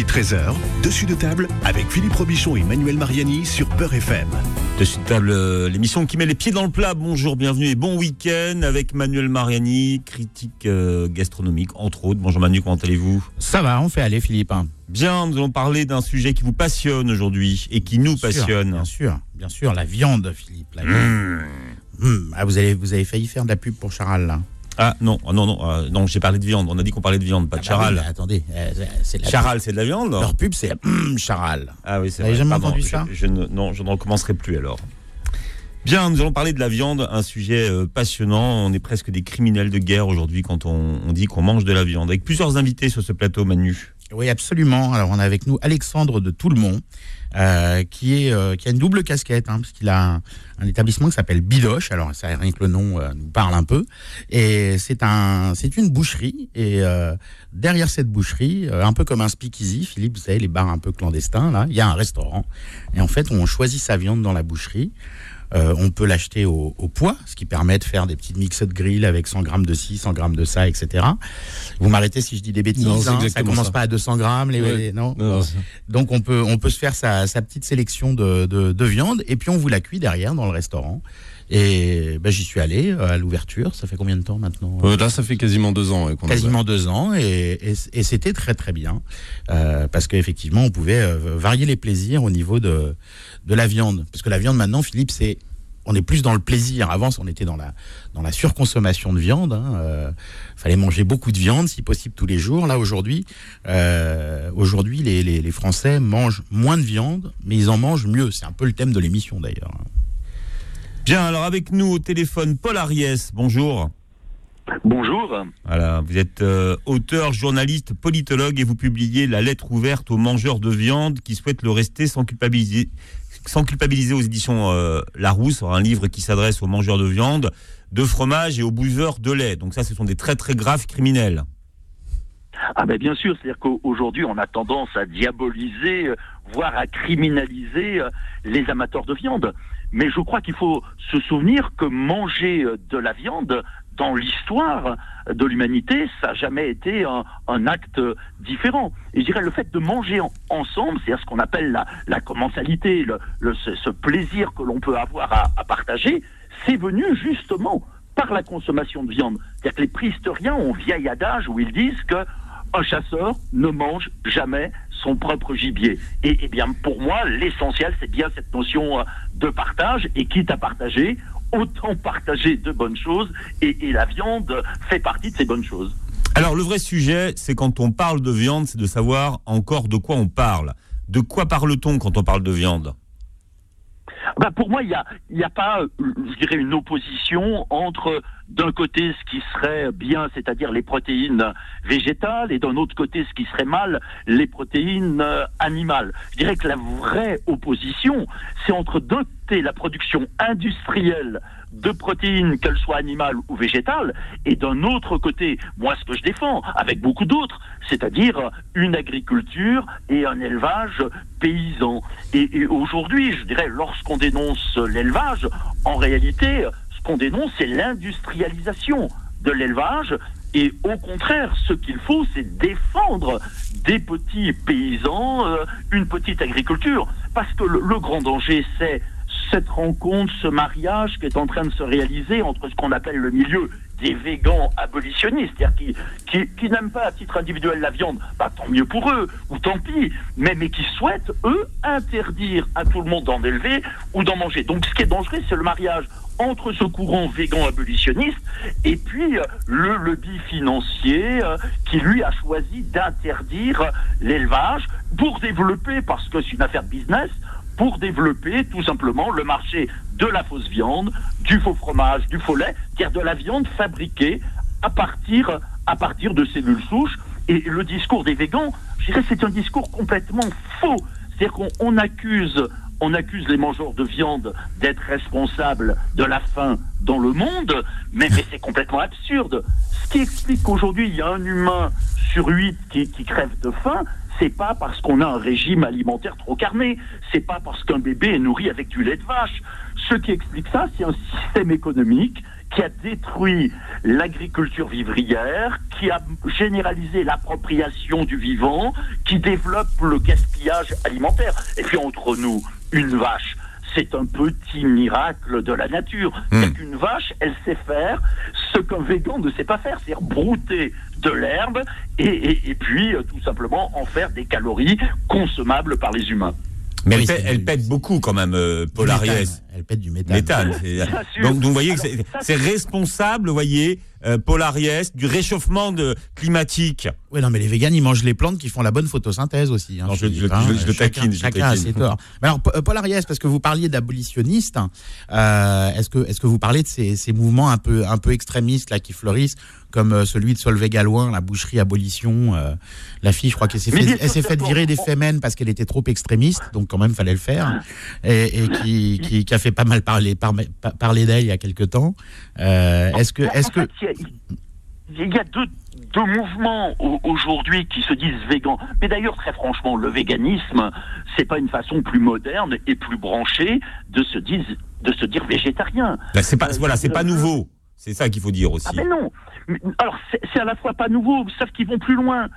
midi 13h, dessus de table avec Philippe Robichon et Manuel Mariani sur Peur FM. Dessus de table, euh, l'émission qui met les pieds dans le plat. Bonjour, bienvenue et bon week-end avec Manuel Mariani, critique euh, gastronomique entre autres. Bonjour Manu, comment allez-vous? Ça va, on fait aller Philippe. Bien, nous allons parler d'un sujet qui vous passionne aujourd'hui et qui nous passionne. bien sûr, bien sûr, la viande Philippe. La viande. Mmh. Mmh. Ah, vous, avez, vous avez failli faire de la pub pour Charal là. Ah non, ah, non, non, euh, non, j'ai parlé de viande. On a dit qu'on parlait de viande, pas de Ah bah charal. mais attendez, euh, c'est de la Charal, c'est de la viande Leur pub, c'est hum, Charal. Ah oui, c'est Vous avez vrai. jamais Pardon, entendu je- ça je, ne, Non, je ne recommencerai plus alors. Bien, nous allons parler de la viande, un sujet euh, passionnant. On est presque des criminels de guerre aujourd'hui quand on, on dit qu'on mange de la viande. Avec plusieurs invités sur ce plateau, Manu. Oui, absolument. Alors, on a avec nous Alexandre de Toulmont, euh, qui, est, euh, qui a une double casquette, hein, parce qu'il a un, établissement qui s'appelle Bidoche. Alors, ça, rien que le nom euh, nous parle un peu. Et c'est un, c'est une boucherie. Et euh, derrière cette boucherie, euh, un peu comme un speakeasy, Philippe, vous savez, les bars un peu clandestins, là, il y a un restaurant. Et en fait, on choisit sa viande dans la boucherie. Euh, on peut l'acheter au, au poids, ce qui permet de faire des petites mix de grill avec 100 grammes de ci, 100 grammes de ça, etc. Vous m'arrêtez si je dis des bêtises. Non, hein, ça commence ça. pas à 200 grammes, les, Ouais. les- non. Non, Donc on peut on peut se faire sa, sa petite sélection de, de, de viande et puis on vous la cuit derrière dans le restaurant. Et ben, j'y suis allé euh, à l'ouverture. Ça fait combien de temps maintenant Euh, là, ça fait quasiment deux ans ouais, a- Quasiment deux ans et, et, et c'était très très bien euh, parce qu'effectivement on pouvait euh, varier les plaisirs au niveau de de la viande parce que la viande maintenant Philippe c'est on est plus dans le plaisir. Avant, on était dans la dans la surconsommation de viande. Hein. Euh, fallait manger beaucoup de viande, si possible tous les jours. Là, aujourd'hui, euh, aujourd'hui, les, les, les Français mangent moins de viande, mais ils en mangent mieux. C'est un peu le thème de l'émission, d'ailleurs. Bien, alors avec nous au téléphone, Paul Ariès. Bonjour. Bonjour. Voilà, vous êtes euh, auteur, journaliste, politologue et vous publiez La lettre ouverte aux mangeurs de viande qui souhaitent le rester sans culpabiliser, sans culpabiliser aux éditions euh, Larousse, un livre qui s'adresse aux mangeurs de viande, de fromage et aux buveurs de lait. Donc ça, ce sont des très très graves criminels. Ah ben bien sûr, c'est-à-dire qu'aujourd'hui on a tendance à diaboliser, euh, voire à criminaliser les amateurs de viande. Mais je crois qu'il faut se souvenir que manger euh, de la viande dans l'histoire de l'humanité, ça n'a jamais été un, acte différent. Et je dirais le fait de manger en- ensemble, c'est ce qu'on appelle la, commensalité, le, ce, plaisir que l'on peut avoir à, à partager, c'est venu justement par la consommation de viande. C'est-à-dire que les préhistoriens ont vieil adage où ils disent que un chasseur ne mange jamais son propre gibier. Et, eh bien, pour moi, l'essentiel, c'est bien cette notion euh, de partage. Et quitte à partager, autant partager de bonnes choses. Et, et la viande fait partie de ces bonnes choses. Alors le vrai sujet, c'est quand on parle de viande, c'est de savoir encore de quoi on parle. De quoi parle-t-on quand on parle de viande? Ben, pour moi, il n'y a, y a pas, je dirais, une opposition entre, d'un côté, ce qui serait bien, c'est-à-dire les protéines végétales, et d'un autre côté, ce qui serait mal, les protéines euh, animales. Je dirais que la vraie opposition, c'est entre, d'un côté, la production industrielle de protéines, qu'elles soient animales ou végétales, et d'un autre côté, moi, ce que je défends, avec beaucoup d'autres, c'est-à-dire une agriculture et un élevage paysan. Et, aujourd'hui, je dirais, lorsqu'on dénonce l'élevage, en réalité, ce qu'on dénonce, c'est l'industrialisation de l'élevage. Et au contraire, ce qu'il faut, c'est défendre des petits paysans, euh, une petite agriculture. Parce que le grand danger, c'est cette rencontre, ce mariage qui est en train de se réaliser entre ce qu'on appelle le milieu des végans abolitionnistes, c'est-à-dire qui, n'aiment pas à titre individuel la viande, bah, tant mieux pour eux, ou tant pis, mais, qui souhaitent, eux, interdire à tout le monde d'en élever ou d'en manger. Donc ce qui est dangereux, c'est le mariage entre ce courant végan abolitionniste et puis euh, le lobby financier euh, qui lui a choisi d'interdire l'élevage pour développer, parce que c'est une affaire de business, pour développer tout simplement le marché de la fausse viande, du faux fromage, du faux lait, c'est-à-dire de la viande fabriquée à partir, à partir de cellules souches. Et le discours des végans, je dirais, c'est un discours complètement faux. C'est-à-dire qu'on on accuse, on accuse les mangeurs de viande d'être responsables de la faim dans le monde, mais, mais c'est complètement absurde. Ce qui explique qu'aujourd'hui, il y a un humain sur huit qui, qui crève de faim, c'est pas parce qu'on a un régime alimentaire trop carné, c'est pas parce qu'un bébé est nourri avec du lait de vache. Ce qui explique ça, c'est un système économique qui a détruit l'agriculture vivrière, qui a généralisé l'appropriation du vivant, qui développe le gaspillage alimentaire. Et puis entre nous, une vache, c'est un petit miracle de la nature. Hmm. C'est qu'une vache, elle sait faire ce qu'un végan ne sait pas faire, c'est-à-dire brouter de l'herbe et, et- et puis euh, tout simplement en faire des calories consommables par les humains. Mais Oui, elle, pète, elle du- pète beaucoup quand même, euh, Paul. Ariès. Elle pète du méthane. Méthane. Donc, donc, vous voyez que c'est- responsable, vous voyez, euh, Paul Ariès, du réchauffement de, climatique. Oui, non, mais les véganes, ils mangent les plantes qui font la bonne photosynthèse aussi. hein, Non, je- je- hein, je- je le taquine, Chacun a ses torts. Mais alors, Pa- Paul Ariès, parce que vous parliez d'abolitionniste, euh, est-ce que, est-ce que vous parlez de ces, ces mouvements un peu, un peu extrémistes là qui fleurissent, comme euh, celui de Solveig Galouin, la boucherie abolition, euh, la fille, je crois qu'elle s'est fait, virer des Femen parce qu'elle était trop extrémiste, donc quand même fallait le faire, et, et qui, qui, qui a fait pas mal parler, par- par- parler d'elle il y a quelque temps. Euh, est-ce que, est-ce que, il y a- deux, deux mouvements au- aujourd'hui qui se disent végans. Mais d'ailleurs, très franchement, le véganisme, c'est pas une façon plus moderne et plus branchée de se dire, de se dire végétarien. Là, c'est pas, Euh, voilà, c'est je- pas nouveau. C'est ça qu'il faut dire aussi. Ah mais non. Alors c'est à la fois pas nouveau, sauf qu'ils vont plus loin.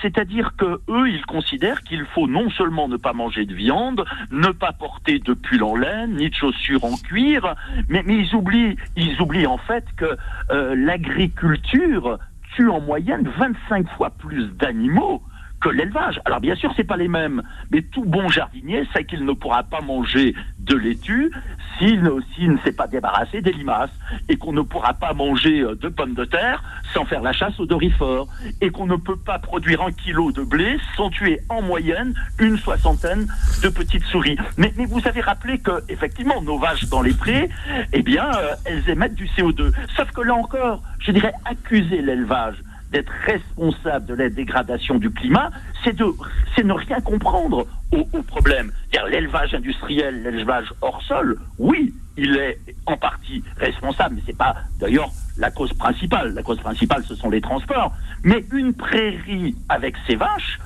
C'est-à-dire que eux, ils considèrent qu'il faut non seulement ne pas manger de viande, ne pas porter de pull en laine, ni de chaussures en cuir, mais, mais ils oublient, ils oublient en fait que euh, l'agriculture tue en moyenne 25 fois plus d'animaux que l'élevage. Alors bien sûr, c'est pas les mêmes, mais tout bon jardinier sait qu'il ne pourra pas manger de laitue s'il ne, s'est pas débarrassé des limaces, et qu'on ne pourra pas manger euh, de pommes de terre sans faire la chasse au dorifort, et qu'on ne peut pas produire un kilo de blé sans tuer en moyenne une soixantaine de petites souris. Mais, mais vous avez rappelé que effectivement nos vaches dans les prés, eh bien, euh, elles émettent du CO2. Sauf que là encore, je dirais accuser l'élevage d'être responsable de la dégradation du climat, c'est ne rien comprendre au, problème. L'élevage industriel, l'élevage hors sol, oui, il est en partie responsable, mais c'est pas d'ailleurs la cause principale. La cause principale, ce sont les transports. Mais une prairie avec ses vaches,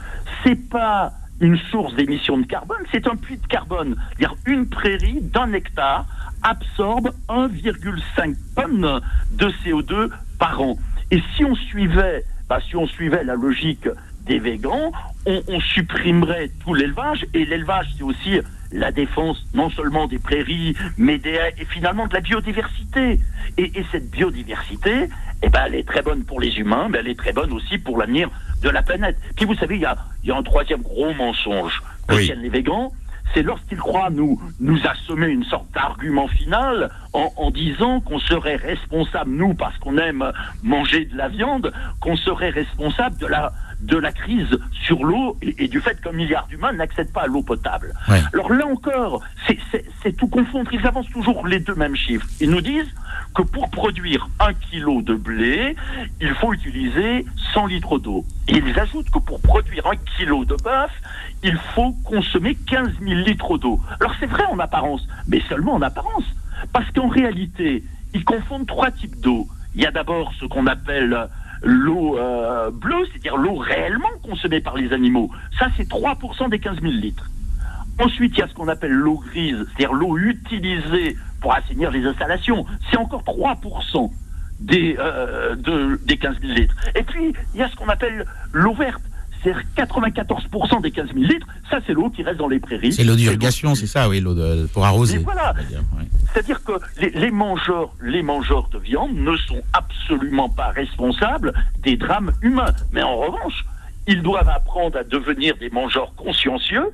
c'est pas une source d'émissions de carbone, c'est un puits de carbone. Une prairie d'un hectare absorbe 1,5 tonnes de CO2 par an. Et si on suivait, bah, si on suivait la logique des végans, on, on supprimerait tout l'élevage. Et l'élevage, c'est aussi la défense non seulement des prairies, mais des, et finalement de la biodiversité. Et, et cette biodiversité, eh ben, elle est très bonne pour les humains, mais elle est très bonne aussi pour l'avenir de la planète. Puis vous savez, il y a, y a un troisième gros mensonge que Oui. tiennent les végans, c'est lorsqu'ils croient nous, nous assommer une sorte d'argument final en, en disant qu'on serait responsable, nous, parce qu'on aime manger de la viande, qu'on serait responsable de la, de la crise sur l'eau et, et du fait qu'un milliard d'humains n'accèdent pas à l'eau potable. Ouais. Alors là encore, c'est tout confondre. Ils avancent toujours les deux mêmes chiffres. Ils nous disent que pour produire un kilo de blé, il faut utiliser 100 litres d'eau. Et ils ajoutent que pour produire un kilo de bœuf, il faut consommer 15 000 litres d'eau. Alors c'est vrai en apparence, mais seulement en apparence. Parce qu'en réalité, ils confondent trois types d'eau. Il y a d'abord ce qu'on appelle l'eau euh, bleue, c'est-à-dire l'eau réellement consommée par les animaux. Ça, c'est 3% des 15 000 litres. Ensuite, il y a ce qu'on appelle l'eau grise, c'est-à-dire l'eau utilisée pour assainir les installations. C'est encore 3% des, euh, de- des 15 000 litres. Et puis, il y a ce qu'on appelle l'eau verte. C'est-à-dire 94% des 15 000 litres, ça c'est l'eau qui reste dans les prairies. c'est l'eau d'irrigation, c'est ça, oui, l'eau pour arroser. Et voilà. ouais. C'est-à-dire que les, les mangeurs, les mangeurs de viande ne sont absolument pas responsables des drames humains. Mais en revanche, ils doivent apprendre à devenir des mangeurs consciencieux,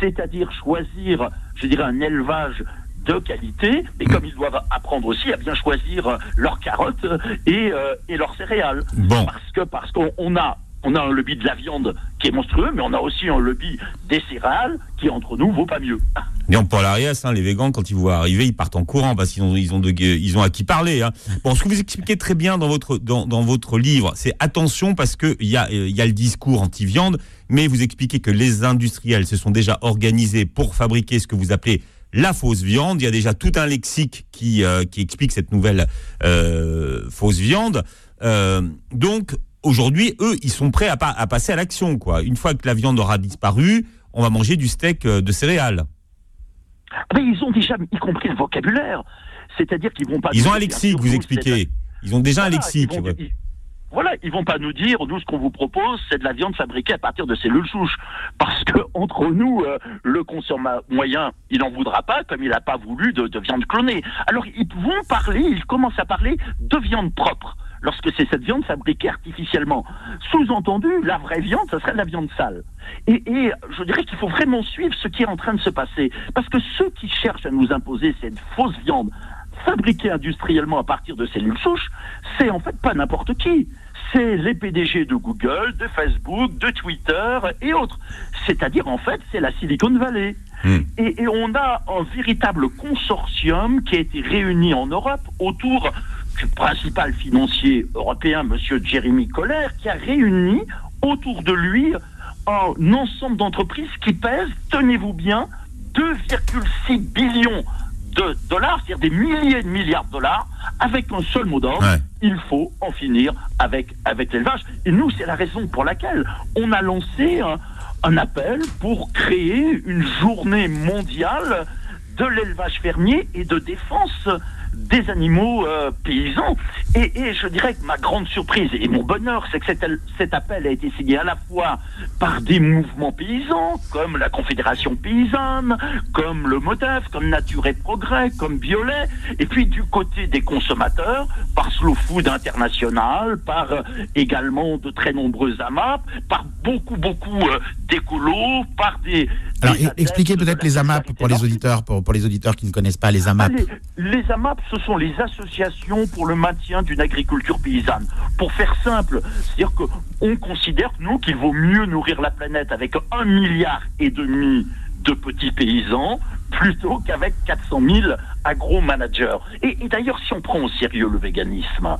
c'est-à-dire choisir, je dirais, un élevage de qualité, mais comme ils doivent apprendre aussi à bien choisir euh, leurs carottes et, euh, et leurs céréales. Bon. Parce que parce qu'on on a on a un lobby de la viande qui est monstrueux, mais on a aussi un lobby des céréales qui entre nous vaut pas mieux. Non, Paul Arias, hein, les végans, quand ils voient arriver, ils partent en courant parce qu'ils ont, ils ont, de- ils ont à qui parler. Hein. Bon, ce que vous expliquez très bien dans votre, dans, dans votre livre, c'est attention parce que il y a, euh, y a le discours anti-viande, mais vous expliquez que les industriels se sont déjà organisés pour fabriquer ce que vous appelez la fausse viande. Il y a déjà tout un lexique qui, euh, qui explique cette nouvelle euh, fausse viande. Euh, donc, aujourd'hui, eux, ils sont prêts à, pa- à passer à l'action. quoi. Une fois que la viande aura disparu, on va manger du steak de céréales. Mais ils ont déjà y compris le vocabulaire. C'est-à-dire qu'ils vont pas. Ils ont un lexique, vous expliquez. Ils ont déjà un lexique. ils vont- ouais. ils- voilà, ils vont pas nous dire, nous, ce qu'on vous propose, c'est de la viande fabriquée à partir de cellules souches. Parce que, entre nous, euh, le consommateur moyen, il n'en voudra pas, comme il n'a pas voulu de, de viande clonée. Alors, ils vont parler, ils commencent à parler de viande propre. Lorsque c'est cette viande fabriquée artificiellement. Sous-entendu, la vraie viande, ça serait de la viande sale. Et je dirais qu'il faut vraiment suivre ce qui est en train de se passer. Parce que ceux qui cherchent à nous imposer cette fausse viande fabriquée industriellement à partir de cellules souches, c'est en fait pas n'importe qui. C'est les PDG de Google, de Facebook, de Twitter et autres. C'est-à-dire, en fait, c'est la Silicon Valley. Hmm. Et, et on a un véritable consortium qui a été réuni en Europe autour du principal financier européen, Monsieur Jeremy Coller, qui a réuni autour de lui un ensemble d'entreprises qui pèsent, tenez-vous bien, 2,6 billions de dollars, c'est-à-dire des milliers de milliards de dollars, avec un seul mot d'ordre, Ouais. il faut en finir avec, avec l'élevage. Et nous, c'est la raison pour laquelle on a lancé un, un appel pour créer une journée mondiale de l'élevage fermier et de défense des animaux euh, paysans. Et, et je dirais que ma grande surprise et mon bonheur, c'est que cet, cet appel a été signé à la fois par des mouvements paysans, comme la Confédération paysanne, comme le MODEF, comme Nature et Progrès, comme Violet, et puis du côté des consommateurs, par Slow Food International, par euh, également de très nombreux AMAP, par beaucoup, beaucoup euh, d'écolos, par des... Alors, des e- expliquez peut-être les AMAP pour les auditeurs, pour, pour les auditeurs qui ne connaissent pas les ah, AMAP. les, les AMAP, ce sont les associations pour le maintien d'une agriculture paysanne. Pour faire simple, c'est-à-dire qu'on considère, nous, qu'il vaut mieux nourrir la planète avec un milliard et demi de petits paysans plutôt qu'avec 400 000 agro-managers. Et, d'ailleurs, si on prend au sérieux le véganisme,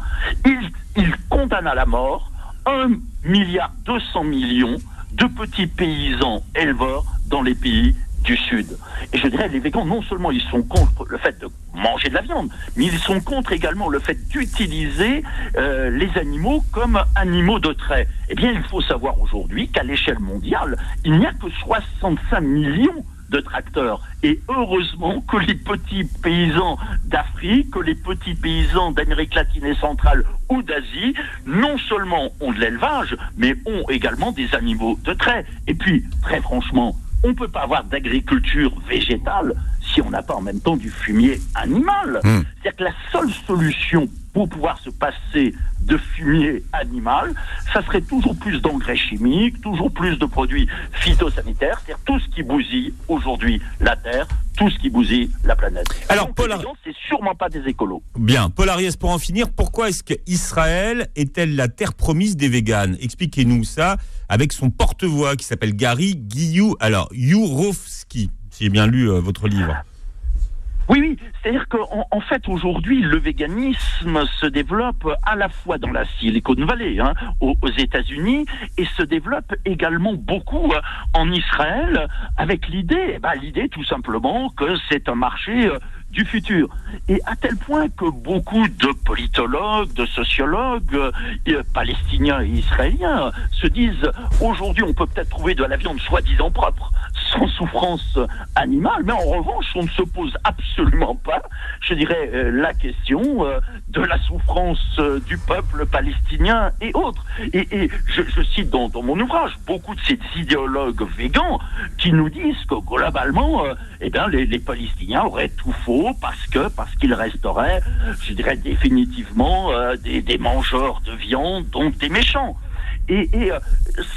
il, il condamne à la mort 1 milliard 200 millions de petits paysans éleveurs dans les pays du Sud. Et je dirais, les végans, non seulement ils sont contre le fait de manger de la viande, mais ils sont contre également le fait d'utiliser euh, les animaux comme animaux de trait. Eh bien, il faut savoir aujourd'hui qu'à l'échelle mondiale, il n'y a que 65 millions de tracteurs. Et heureusement que les petits paysans d'Afrique, que les petits paysans d'Amérique latine et centrale ou d'Asie, non seulement ont de l'élevage, mais ont également des animaux de trait. Et puis, très franchement, on ne peut pas avoir d'agriculture végétale si on n'a pas en même temps du fumier animal. Hmm. C'est-à-dire que la seule solution pour pouvoir se passer de fumier animal, ça serait toujours plus d'engrais chimiques, toujours plus de produits phytosanitaires, c'est-à-dire tout ce qui bousille aujourd'hui la Terre, tout ce qui bousille la planète. Alors, Donc, Paul Ar- c'est sûrement pas des écolos. Bien, Paul Ariès, pour en finir, pourquoi est-ce qu'Israël est-elle la terre promise des véganes? Expliquez-nous ça avec son porte-voix qui s'appelle Gary Guillou, alors Yourofsky, si j'ai bien lu euh, votre livre. Oui, oui, c'est-à-dire qu'en en fait, aujourd'hui, le véganisme se développe à la fois dans la Silicon Valley, hein, aux, aux États-Unis, et se développe également beaucoup euh, en Israël, avec l'idée, ben, l'idée tout simplement que c'est un marché euh, du futur. Et à tel point que beaucoup de politologues, de sociologues, euh, palestiniens et israéliens se disent, aujourd'hui, on peut peut-être trouver de la viande soi-disant propre, sans souffrance animale, mais en revanche, on ne se pose absolument pas, je dirais, euh, la question euh, de la souffrance euh, du peuple palestinien et autres. Et, et je, je cite dans, dans mon ouvrage beaucoup de ces idéologues végans qui nous disent que globalement, euh, eh bien, les, les Palestiniens auraient tout faux parce que parce qu'ils resteraient, je dirais définitivement, euh, des, des mangeurs de viande, donc des méchants. Et, et euh,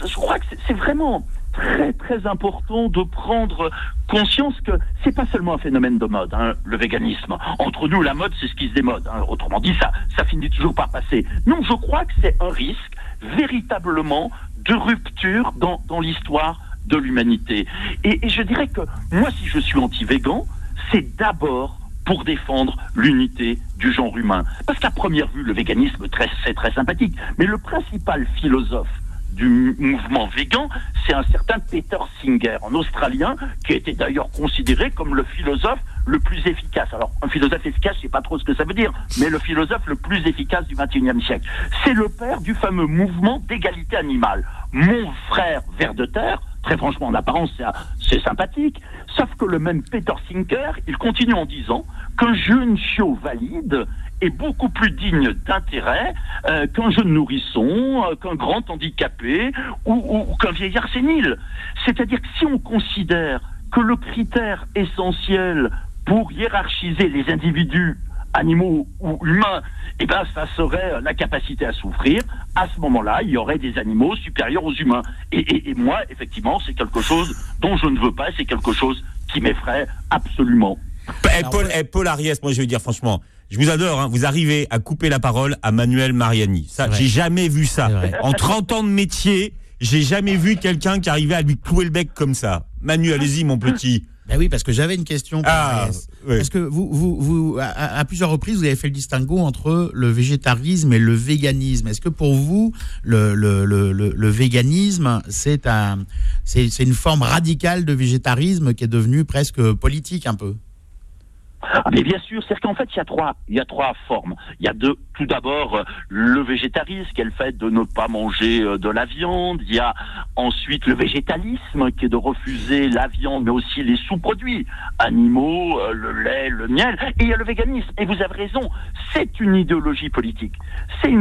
je crois que c'est- c'est vraiment très très important de prendre conscience que c'est pas seulement un phénomène de mode, hein, le véganisme. Entre nous, la mode, c'est ce qui se démode. hein. Autrement dit, ça, ça finit toujours par passer. Non, je crois que c'est un risque véritablement de rupture dans, dans l'histoire de l'humanité. Et, et je dirais que moi, si je suis anti-végan, c'est d'abord pour défendre l'unité du genre humain. Parce qu'à première vue, le véganisme, c'est très sympathique. Mais le principal philosophe du mouvement végan, c'est un certain Peter Singer, un Australien, qui été d'ailleurs considéré comme le philosophe le plus efficace. Alors, un philosophe efficace, je sais pas trop ce que ça veut dire, mais le philosophe le plus efficace du XXIe siècle. C'est le père du fameux mouvement d'égalité animale. Mon frère ver de terre, très franchement, en apparence, c'est sympathique. Sauf que le même Peter Sinker, il continue en disant qu'un jeune chiot valide est beaucoup plus digne d'intérêt euh, qu'un jeune nourrisson, euh, qu'un grand handicapé ou, ou qu'un vieillard sénile. C'est-à-dire que si on considère que le critère essentiel pour hiérarchiser les individus animaux ou humains, eh ben, ça serait la capacité à souffrir. À ce moment-là, il y aurait des animaux supérieurs aux humains. Et, moi, effectivement, c'est quelque chose dont je ne veux pas, c'est quelque chose qui m'effraie absolument. Paul, Paul Ariès, moi je veux dire franchement, je vous adore, hein, vous arrivez à couper la parole à Manuel Mariani. Ça, j'ai jamais vu ça. En 30 ans de métier, j'ai jamais vu quelqu'un qui arrivait à lui clouer le bec comme ça. Manu, allez-y, mon petit. Ben oui, parce que j'avais une question. Ah, Parce que vous, vous, vous à, plusieurs reprises, vous avez fait le distinguo entre le végétarisme et le véganisme. Est-ce que pour vous, le, le, le, le véganisme, c'est un, c'est une forme radicale de végétarisme qui est devenue presque politique un peu? Ah, mais bien sûr, c'est qu'en fait, il y a trois, il y a trois formes. Il y a deux, tout d'abord euh, le végétarisme, qui est le fait de ne pas manger euh, de la viande. Il y a ensuite le végétalisme, qui est de refuser la viande, mais aussi les sous-produits, animaux, euh, le lait, le miel. Et il y a le véganisme. Et vous avez raison, c'est une idéologie politique. C'est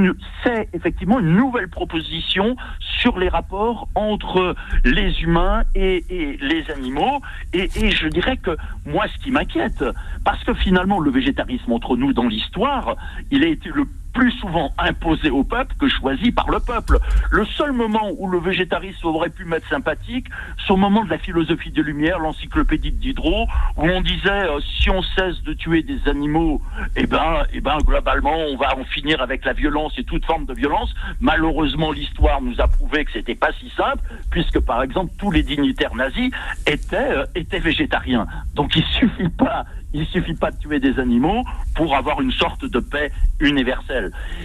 c'est effectivement une nouvelle proposition sur les rapports entre les humains et, les animaux. Et je dirais que moi, ce qui m'inquiète, parce que finalement, le végétarisme entre nous dans l'histoire, il a été le plus souvent imposé au peuple que choisi par le peuple. Le seul moment où le végétarisme aurait pu m'être sympathique, c'est au moment de la philosophie des Lumières, l'encyclopédie de Diderot, où on disait euh, si on cesse de tuer des animaux, eh ben, eh ben, globalement, on va en finir avec la violence et toute forme de violence. Malheureusement, l'histoire nous a prouvé que c'était pas si simple, puisque par exemple tous les dignitaires nazis étaient euh, étaient végétariens. Donc il suffit pas il suffit pas de tuer des animaux pour avoir une sorte de paix universelle.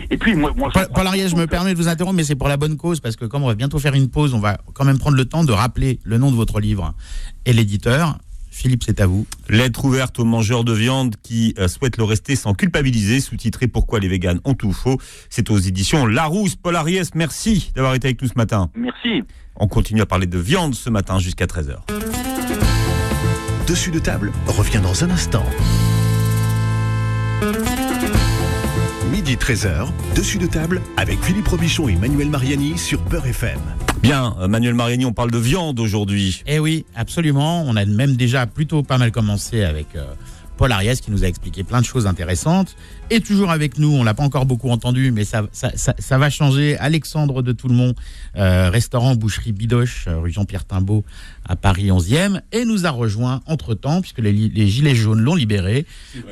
Et puis, moi, moi Paul, Paul je me permets de vous interrompre, mais c'est pour la bonne cause, parce que comme on va bientôt faire une pause, on va quand même prendre le temps de rappeler le nom de votre livre et l'éditeur. Philippe, c'est à vous. Lettre ouverte aux mangeurs de viande qui euh, souhaitent le rester sans culpabiliser, sous-titré Pourquoi les véganes ont tout faux. C'est aux éditions Larousse. Paul Ariès, merci d'avoir été avec nous ce matin. Merci. On continue à parler de viande ce matin jusqu'à 13h. Dessus de table revient dans un instant. Midi 13h, dessus de table avec Philippe Robichon et Manuel Mariani sur Peur FM. Bien, euh, Manuel Mariani, on parle de viande aujourd'hui. Eh oui, absolument. On a même déjà plutôt pas mal commencé avec euh, Paul Ariès qui nous a expliqué plein de choses intéressantes. Et toujours avec nous, on l'a pas encore beaucoup entendu, mais ça, ça, va changer. Alexandre de Toulmont, euh, restaurant boucherie Bidoche, rue Jean-Pierre Timbaud à Paris 11e, et nous a rejoint entre-temps, puisque les, Gilets jaunes l'ont libéré,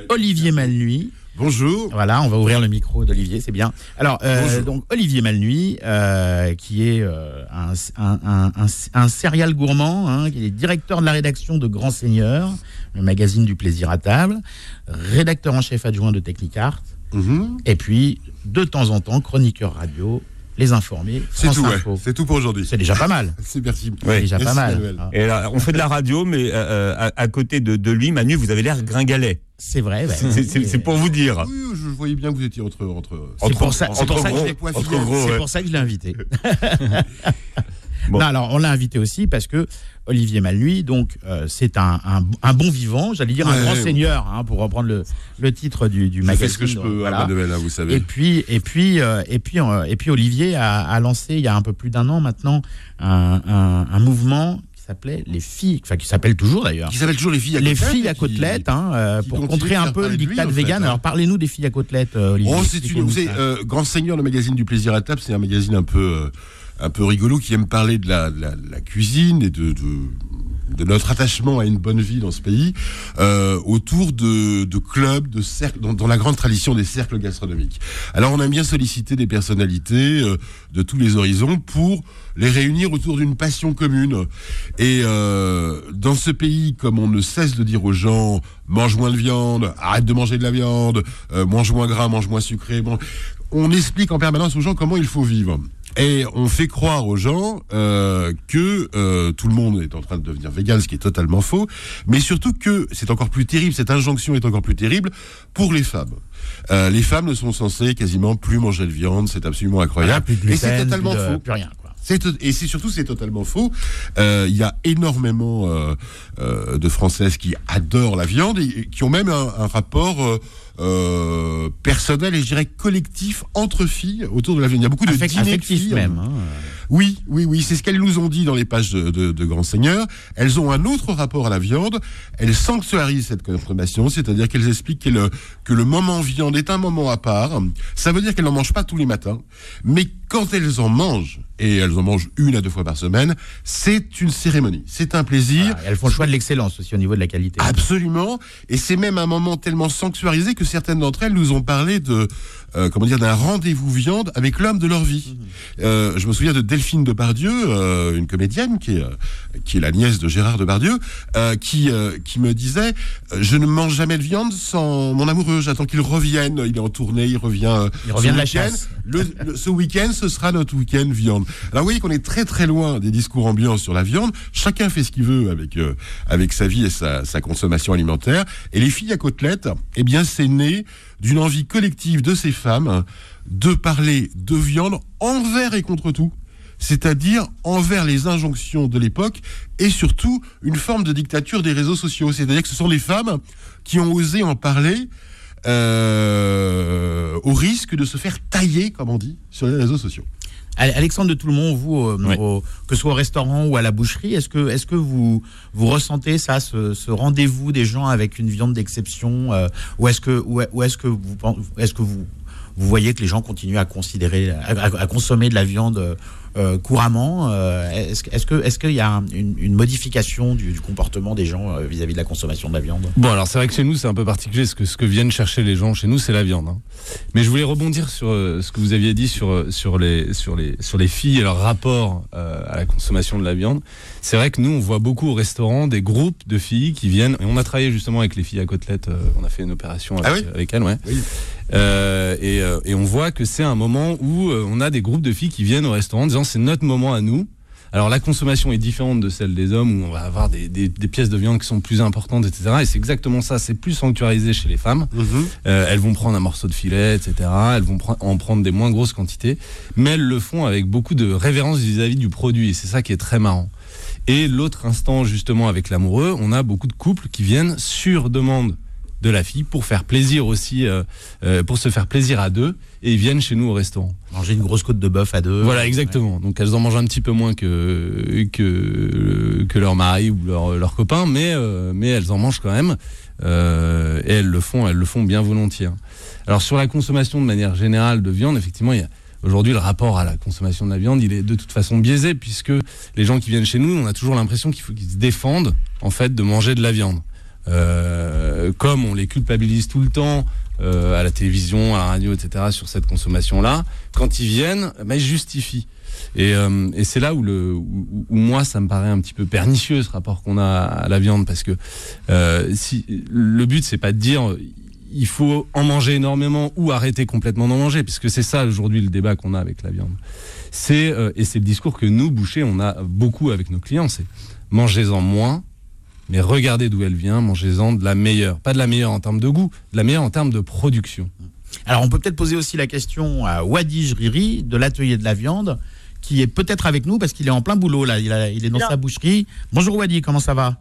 Olivier Malnuit. Bonjour. Voilà, on va ouvrir le micro d'Olivier, c'est bien. Alors, euh, donc Olivier Malnuit, euh, qui est euh, un, un, un, un, serial gourmand, hein, qui est directeur de la rédaction de Grand Seigneur, le magazine du plaisir à table, rédacteur en chef adjoint de Technicart, mhm. et puis de temps en temps chroniqueur radio les informer. C'est tout, c'est tout pour aujourd'hui. C'est déjà pas mal. c'est merci. Déjà pas mal. Et là, on fait de la radio, mais euh, euh, à, côté de, lui, Manu, vous avez l'air gringalet. C'est vrai. c'est pour vous dire. Oui, je voyais bien que vous étiez entre entre. C'est pour ça, pour ça que je l'ai invité. Non, alors on l'a invité aussi parce que Olivier Malnuit, donc euh, c'est un, un, bon vivant, j'allais dire un grand seigneur, hein, pour reprendre le, le titre du, du magazine. ce que je peux, voilà. Hein, vous savez. Et puis et puis euh, et puis euh, et puis Olivier a, a, lancé il y a un peu plus d'un an maintenant un, un mouvement qui s'appelait les filles, enfin qui s'appelle toujours d'ailleurs. Qui s'appelle toujours les filles à les filles à côtelettes, hein, pour contrer un peu le dictat vegan. Hein. Alors parlez-nous des filles à côtelettes, Olivier. Oh, c'est une, vous savez, Grand Seigneur, le magazine du plaisir à table, c'est un magazine un peu un peu rigolo qui aime parler de la, cuisine et de, notre attachement à une bonne vie dans ce pays euh, autour de, clubs, de cercles, dans, la grande tradition des cercles gastronomiques. Alors on aime bien solliciter des personnalités euh, de tous les horizons pour les réunir autour d'une passion commune. Et euh, dans ce pays, comme on ne cesse de dire aux gens, mange moins de viande, arrête de manger de la viande, mange moins gras, mange moins sucré, on explique en permanence aux gens comment il faut vivre. Et on fait croire aux gens euh, que euh, tout le monde est en train de devenir vegan, ce qui est totalement faux, mais surtout que c'est encore plus terrible, cette injonction est encore plus terrible pour les femmes. Euh, les femmes ne sont censées quasiment plus manger de viande, c'est absolument incroyable. et c'est totalement faux. Plus rien, quoi. C'est et c'est surtout c'est totalement faux. Euh, Il y a énormément euh, euh, de Françaises qui adorent la viande et qui ont même un, un rapport euh, personnel et je dirais collectif entre filles autour de la viande. Il y a beaucoup de Affect- dîners de filles. même. hein. Oui, oui, oui, c'est ce qu'elles nous ont dit dans les pages de, de, de Grand Seigneur. Elles ont un autre rapport à la viande. Elles sanctuarisent cette consommation, c'est-à-dire qu'elles expliquent que le, que le moment viande est un moment à part. Ça veut dire qu'elles n'en mangent pas tous les matins, mais quand elles en mangent, et elles en mangent une à deux fois par semaine, c'est une cérémonie, c'est un plaisir. Elles font le choix de l'excellence aussi au niveau de la qualité. Absolument. Et c'est même un moment tellement sanctuarisé que certaines d'entre elles nous ont parlé de, euh, comment dire, d'un rendez-vous viande avec l'homme de leur vie. Euh, je me souviens de Delphine Depardieu, euh, une comédienne qui est, qui est la nièce de Gérard Depardieu, qui, qui me disait, je ne mange jamais de viande sans mon amoureux. J'attends qu'il revienne. Il est en tournée, il revient. Il revient de la week-end. chasse. Le, le- ce week-end, ce sera notre week-end viande. Alors vous voyez qu'on est très très loin des discours ambiants sur la viande. Chacun fait ce qu'il veut avec avec sa vie et sa, sa consommation alimentaire. Et les filles à côtelettes, eh bien, c'est d'une envie collective de ces femmes de parler de viande envers et contre tout. C'est-à-dire envers les injonctions de l'époque et surtout une forme de dictature des réseaux sociaux. C'est-à-dire que ce sont les femmes qui ont osé en parler euh, au risque de se faire tailler, comme on dit, sur les réseaux sociaux. Ale- Alexandre de Toulmont, vous, euh, au- que ce soit au restaurant ou à la boucherie, est-ce que, est-ce que vous, vous ressentez ça, ce, ce rendez-vous des gens avec une viande d'exception, euh, ou est-ce que, ou, ou est-ce que vous, est-ce que vous, vous voyez que les gens continuent à considérer, à, à- à consommer de la viande euh, couramment euh, Est-ce, que- est-ce que, est-ce qu'il y a un- une, une modification du, du comportement des gens euh, vis-à-vis de la consommation de la viande? Bon, alors c'est vrai que chez nous, c'est un peu particulier, parce que ce que viennent chercher les gens chez nous, c'est la viande. hein. Mais je voulais rebondir sur euh, ce que vous aviez dit sur, sur, les, sur, les, sur les filles et leur rapport euh, à la consommation de la viande. C'est vrai que nous, on voit beaucoup au restaurant des groupes de filles qui viennent, et on a travaillé justement avec les filles à côtelettes, euh, on a fait une opération Ah oui? avec elles, ouais. Oui. Euh, et, euh, et on voit que c'est un moment où euh, on a des groupes de filles qui viennent au restaurant en disant c'est notre moment à nous. Alors la consommation est différente de celle des hommes où on va avoir des, des, des pièces de viande qui sont plus importantes, etc. Et c'est exactement ça, c'est plus sanctuarisé chez les femmes. Euh, elles vont prendre un morceau de filet, etc. Elles vont pre- en prendre des moins grosses quantités, mais elles le font avec beaucoup de révérence vis-à-vis du produit. Et c'est ça qui est très marrant. Et l'autre instant, justement, avec l'amoureux, on a beaucoup de couples qui viennent sur demande de la fille pour faire plaisir aussi, euh, euh, pour se faire plaisir à deux, et ils viennent chez nous au restaurant. Manger une grosse côte de bœuf à deux Voilà, exactement. Donc elles en mangent un petit peu moins que que que leur mari ou leur leur copain, mais euh, mais elles en mangent quand même. Euh, et elles le font, elles le font bien volontiers. hein. Alors sur la consommation de manière générale de viande, effectivement, il y a Aujourd'hui, le rapport à la consommation de la viande, il est de toute façon biaisé puisque les gens qui viennent chez nous, on a toujours l'impression qu'il faut qu'ils se défendent en fait de manger de la viande. Euh, comme on les culpabilise tout le temps euh, à la télévision, à la radio, etc. sur cette consommation-là, quand ils viennent, bah, ils justifient. Et, euh, et c'est là où, le, où, moi, ça me paraît un petit peu pernicieux ce rapport qu'on a à la viande, parce que euh, si le but c'est pas de dire il faut en manger énormément ou arrêter complètement d'en manger, puisque c'est ça aujourd'hui le débat qu'on a avec la viande. C'est euh, et c'est le discours que nous bouchers on a beaucoup avec nos clients, c'est mangez-en moins, mais regardez d'où elle vient, mangez-en de la meilleure, pas de la meilleure en termes de goût, de la meilleure en termes de production. Alors, on peut peut-être poser aussi la question à Wadi Jriri de l'atelier de la viande, qui est peut-être avec nous parce qu'il est en plein boulot là. Il, a- il est dans Bien. sa boucherie. Bonjour Wadi, comment ça va?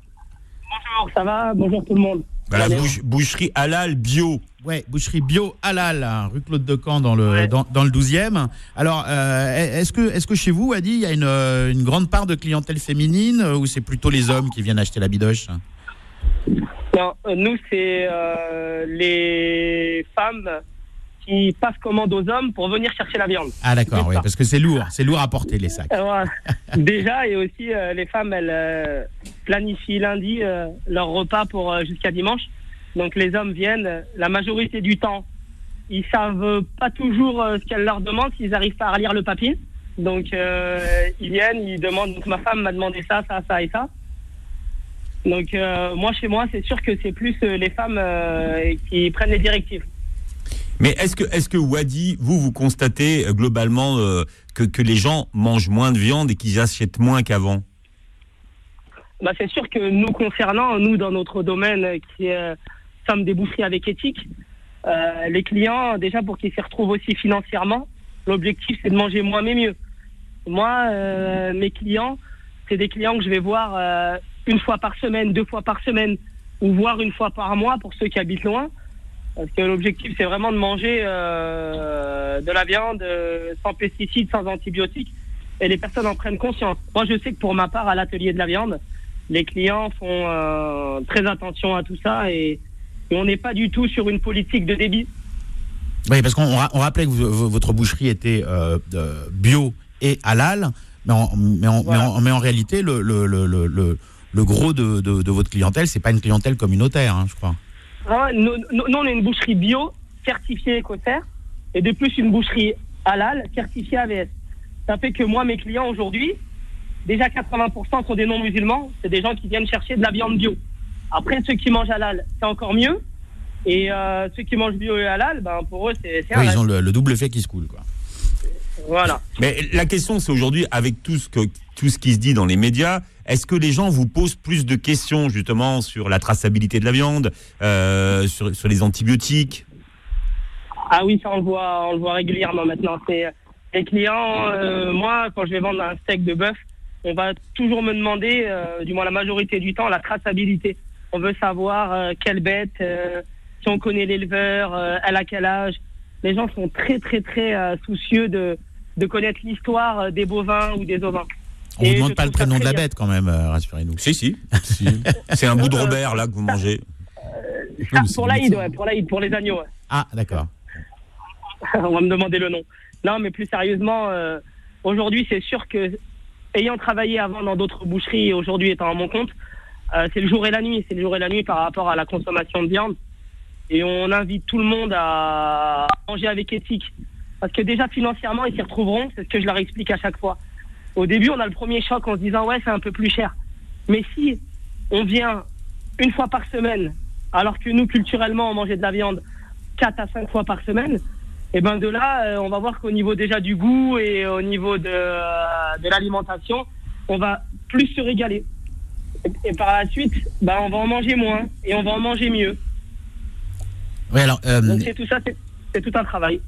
Bonjour, ça va Bonjour tout le monde. Bah, la bouche- boucherie halal bio. Ouais, boucherie bio halal, hein, rue Claude de Camp dans le Ouais. dans, dans le 12e. Alors, euh, est-ce que est-ce que chez vous, Wadi, il y a une, euh, une grande part de clientèle féminine euh, ou c'est plutôt les hommes qui viennent acheter la bidoche? Non, nous, c'est euh, les femmes qui passent commande aux hommes pour venir chercher la viande. Ah d'accord, oui, parce que c'est lourd, c'est lourd à porter les sacs. Euh. Déjà, et aussi, les femmes, elles planifient lundi leur repas pour jusqu'à dimanche. Donc, les hommes viennent, la majorité du temps, ils savent pas toujours euh, ce qu'elles leur demandent, s'ils arrivent pas à lire le papier. Donc, euh, ils viennent, ils demandent. Donc, ma femme m'a demandé ça, ça, ça et ça. Donc, euh, moi, chez moi, c'est sûr que c'est plus les femmes euh, qui prennent les directives. Mais est-ce que, est-ce que Wadi, vous, vous constatez globalement que, que les gens mangent moins de viande et qu'ils achètent moins qu'avant? Bah, c'est sûr que nous concernant, nous dans notre domaine qui est, des boucheries avec éthique, euh, les clients déjà pour qu'ils s'y retrouvent aussi financièrement, l'objectif c'est de manger moins mais mieux. Moi, euh, mes clients, c'est des clients que je vais voir euh, une fois par semaine, deux fois par semaine, ou voire une fois par mois pour ceux qui habitent loin. Parce que l'objectif, c'est vraiment de manger euh, de la viande euh, sans pesticides, sans antibiotiques. Et les personnes en prennent conscience. Moi, je sais que pour ma part, à l'atelier de la viande, les clients font euh, très attention à tout ça et, on n'est pas du tout sur une politique de débit. Oui, parce qu'on ra- on rappelait que vous- votre boucherie était euh, de- bio et halal, mais en, mais Voilà. mais en- mais en réalité, le, le, le, le, gros de, de, de votre clientèle, c'est pas une clientèle communautaire, hein, je crois. Nous, nous- nous, on est une boucherie bio, certifiée Écossaire, et de plus une boucherie halal, certifiée AVS. Ça fait que moi, mes clients aujourd'hui, déjà 80% sont des non-musulmans, c'est des gens qui viennent chercher de la viande bio. Après, ceux qui mangent halal, c'est encore mieux. Et euh, ceux qui mangent bio et halal, ben, pour eux, c'est Oui, ils ont le, le double effet qui se coule, quoi. Voilà. Mais la question, c'est aujourd'hui, avec tout ce, que, tout ce qui se dit dans les médias, est-ce que les gens vous posent plus de questions justement sur la traçabilité de la viande, euh, sur, sur les antibiotiques? Ah oui, ça on le voit, on le voit régulièrement maintenant. C'est les clients. euh, moi, quand je vais vendre un steak de bœuf, on va toujours me demander, euh, du moins la majorité du temps, la traçabilité. On veut savoir euh, quelle bête, euh, si on connaît l'éleveur, euh, elle a quel âge. Les gens sont très très très euh, soucieux de de connaître l'histoire des bovins ou des ovins. On Et vous demande pas le ça prénom de la bien. bête, quand même, euh, rassurez-nous. Si, si. c'est un bout de Robert là que vous mangez. Ah, pour l'Aïd, ouais, pour l'Aïd, pour les agneaux. ouais. Ah, d'accord. on va me demander le nom. Non, mais plus sérieusement, euh, aujourd'hui, c'est sûr que, ayant travaillé avant dans d'autres boucheries et aujourd'hui étant à mon compte, euh, c'est le jour et la nuit. C'est le jour et la nuit par rapport à la consommation de viande. Et on invite tout le monde à manger avec éthique. Parce que déjà, financièrement, ils s'y retrouveront. C'est ce que je leur explique à chaque fois. Au début, on a le premier choc en se disant, ouais, c'est un peu plus cher. Mais si on vient une fois par semaine, alors que nous, culturellement, on mangeait de la viande quatre à cinq fois par semaine, et ben de là, euh, on va voir qu'au niveau déjà du goût et au niveau de, euh, de l'alimentation, on va plus se régaler. Et, et par la suite, ben, on va en manger moins et on va en manger mieux. Oui, alors, euh, Donc c'est tout ça, c'est- tout un travail.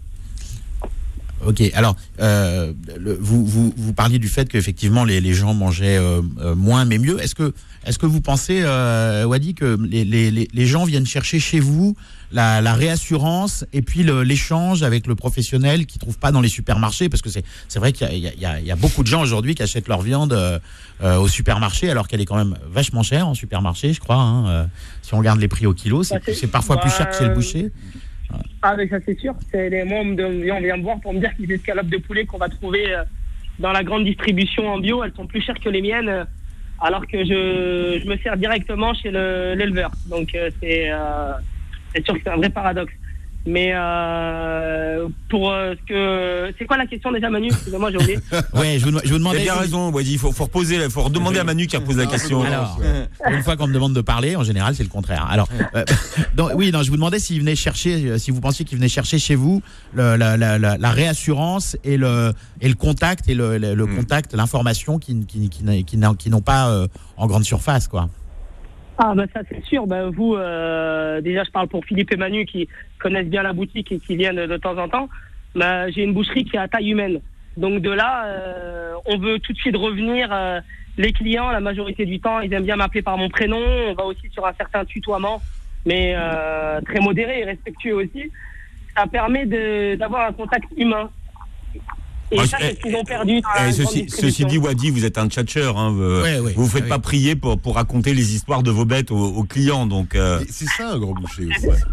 Ok, alors euh, le- vous, vous, vous parliez du fait qu'effectivement les, les gens mangeaient euh, moins mais mieux. Est-ce que, est que vous pensez, Wadi, que les, les, les- les gens viennent chercher chez vous la, la réassurance et puis l'échange avec le professionnel qu'ils trouvent pas dans les supermarchés Parce que c'est vrai qu'il y, a- y y beaucoup de gens aujourd'hui qui achètent leur viande euh, euh, au supermarché alors qu'elle est quand même vachement chère en supermarché, je crois. hein, euh, si on regarde les prix au kilo, c'est Bah, parfois plus cher que chez le bah, boucher. Ah, mais ça, c'est sûr. C'est les, moi, on, me donne- on vient me voir pour me dire que les escalopes de poulet qu'on va trouver dans la grande distribution en bio, elles sont plus chères que les miennes, alors que je, je me sers directement chez le- l'éleveur. Donc, c'est c'est sûr que c'est un vrai paradoxe. Mais euh, pour euh, ce que. C'est quoi la question déjà, Manu? Excusez-moi, j'ai oublié. Ouais, je vous, je vous demandais. bien raison, Wadi. Il faut, faut reposer, il faut redemander à Manu qui a posé la question. Alors, une fois qu'on me demande de parler, en général, c'est le contraire. Alors, euh, donc, oui, non, je vous demandais s'il venait chercher, si vous pensiez qu'il venait chercher chez vous le- la, la- la- la réassurance et le, et le contact et le, le- le Hmm. contact, l'information qui, qui, qui, qui n'ont pas euh, en grande surface, quoi. Ah bah ça c'est sûr. Bah, vous, euh, déjà je parle pour Philippe et Manu qui connaissent bien la boutique et qui viennent de temps en temps. Bah, j'ai une boucherie qui est à taille humaine. Donc de là, euh, on veut tout de suite revenir. euh, les clients, la majorité du temps, ils aiment bien m'appeler par mon prénom. On va aussi sur un certain tutoiement, mais euh, très modéré et respectueux aussi. Ça permet d'avoir un contact humain. Et Ah, ça, eh, c'est ce qu'ils ont perdu. dans la Et grande ceci, dit, Wadi, vous êtes un tchatcheur. Hein, vous, Ouais, ouais, vous faites ouais, pas prier pour, pour raconter les histoires de vos bêtes aux, aux clients. Donc, euh, C'est ça un grand boucher.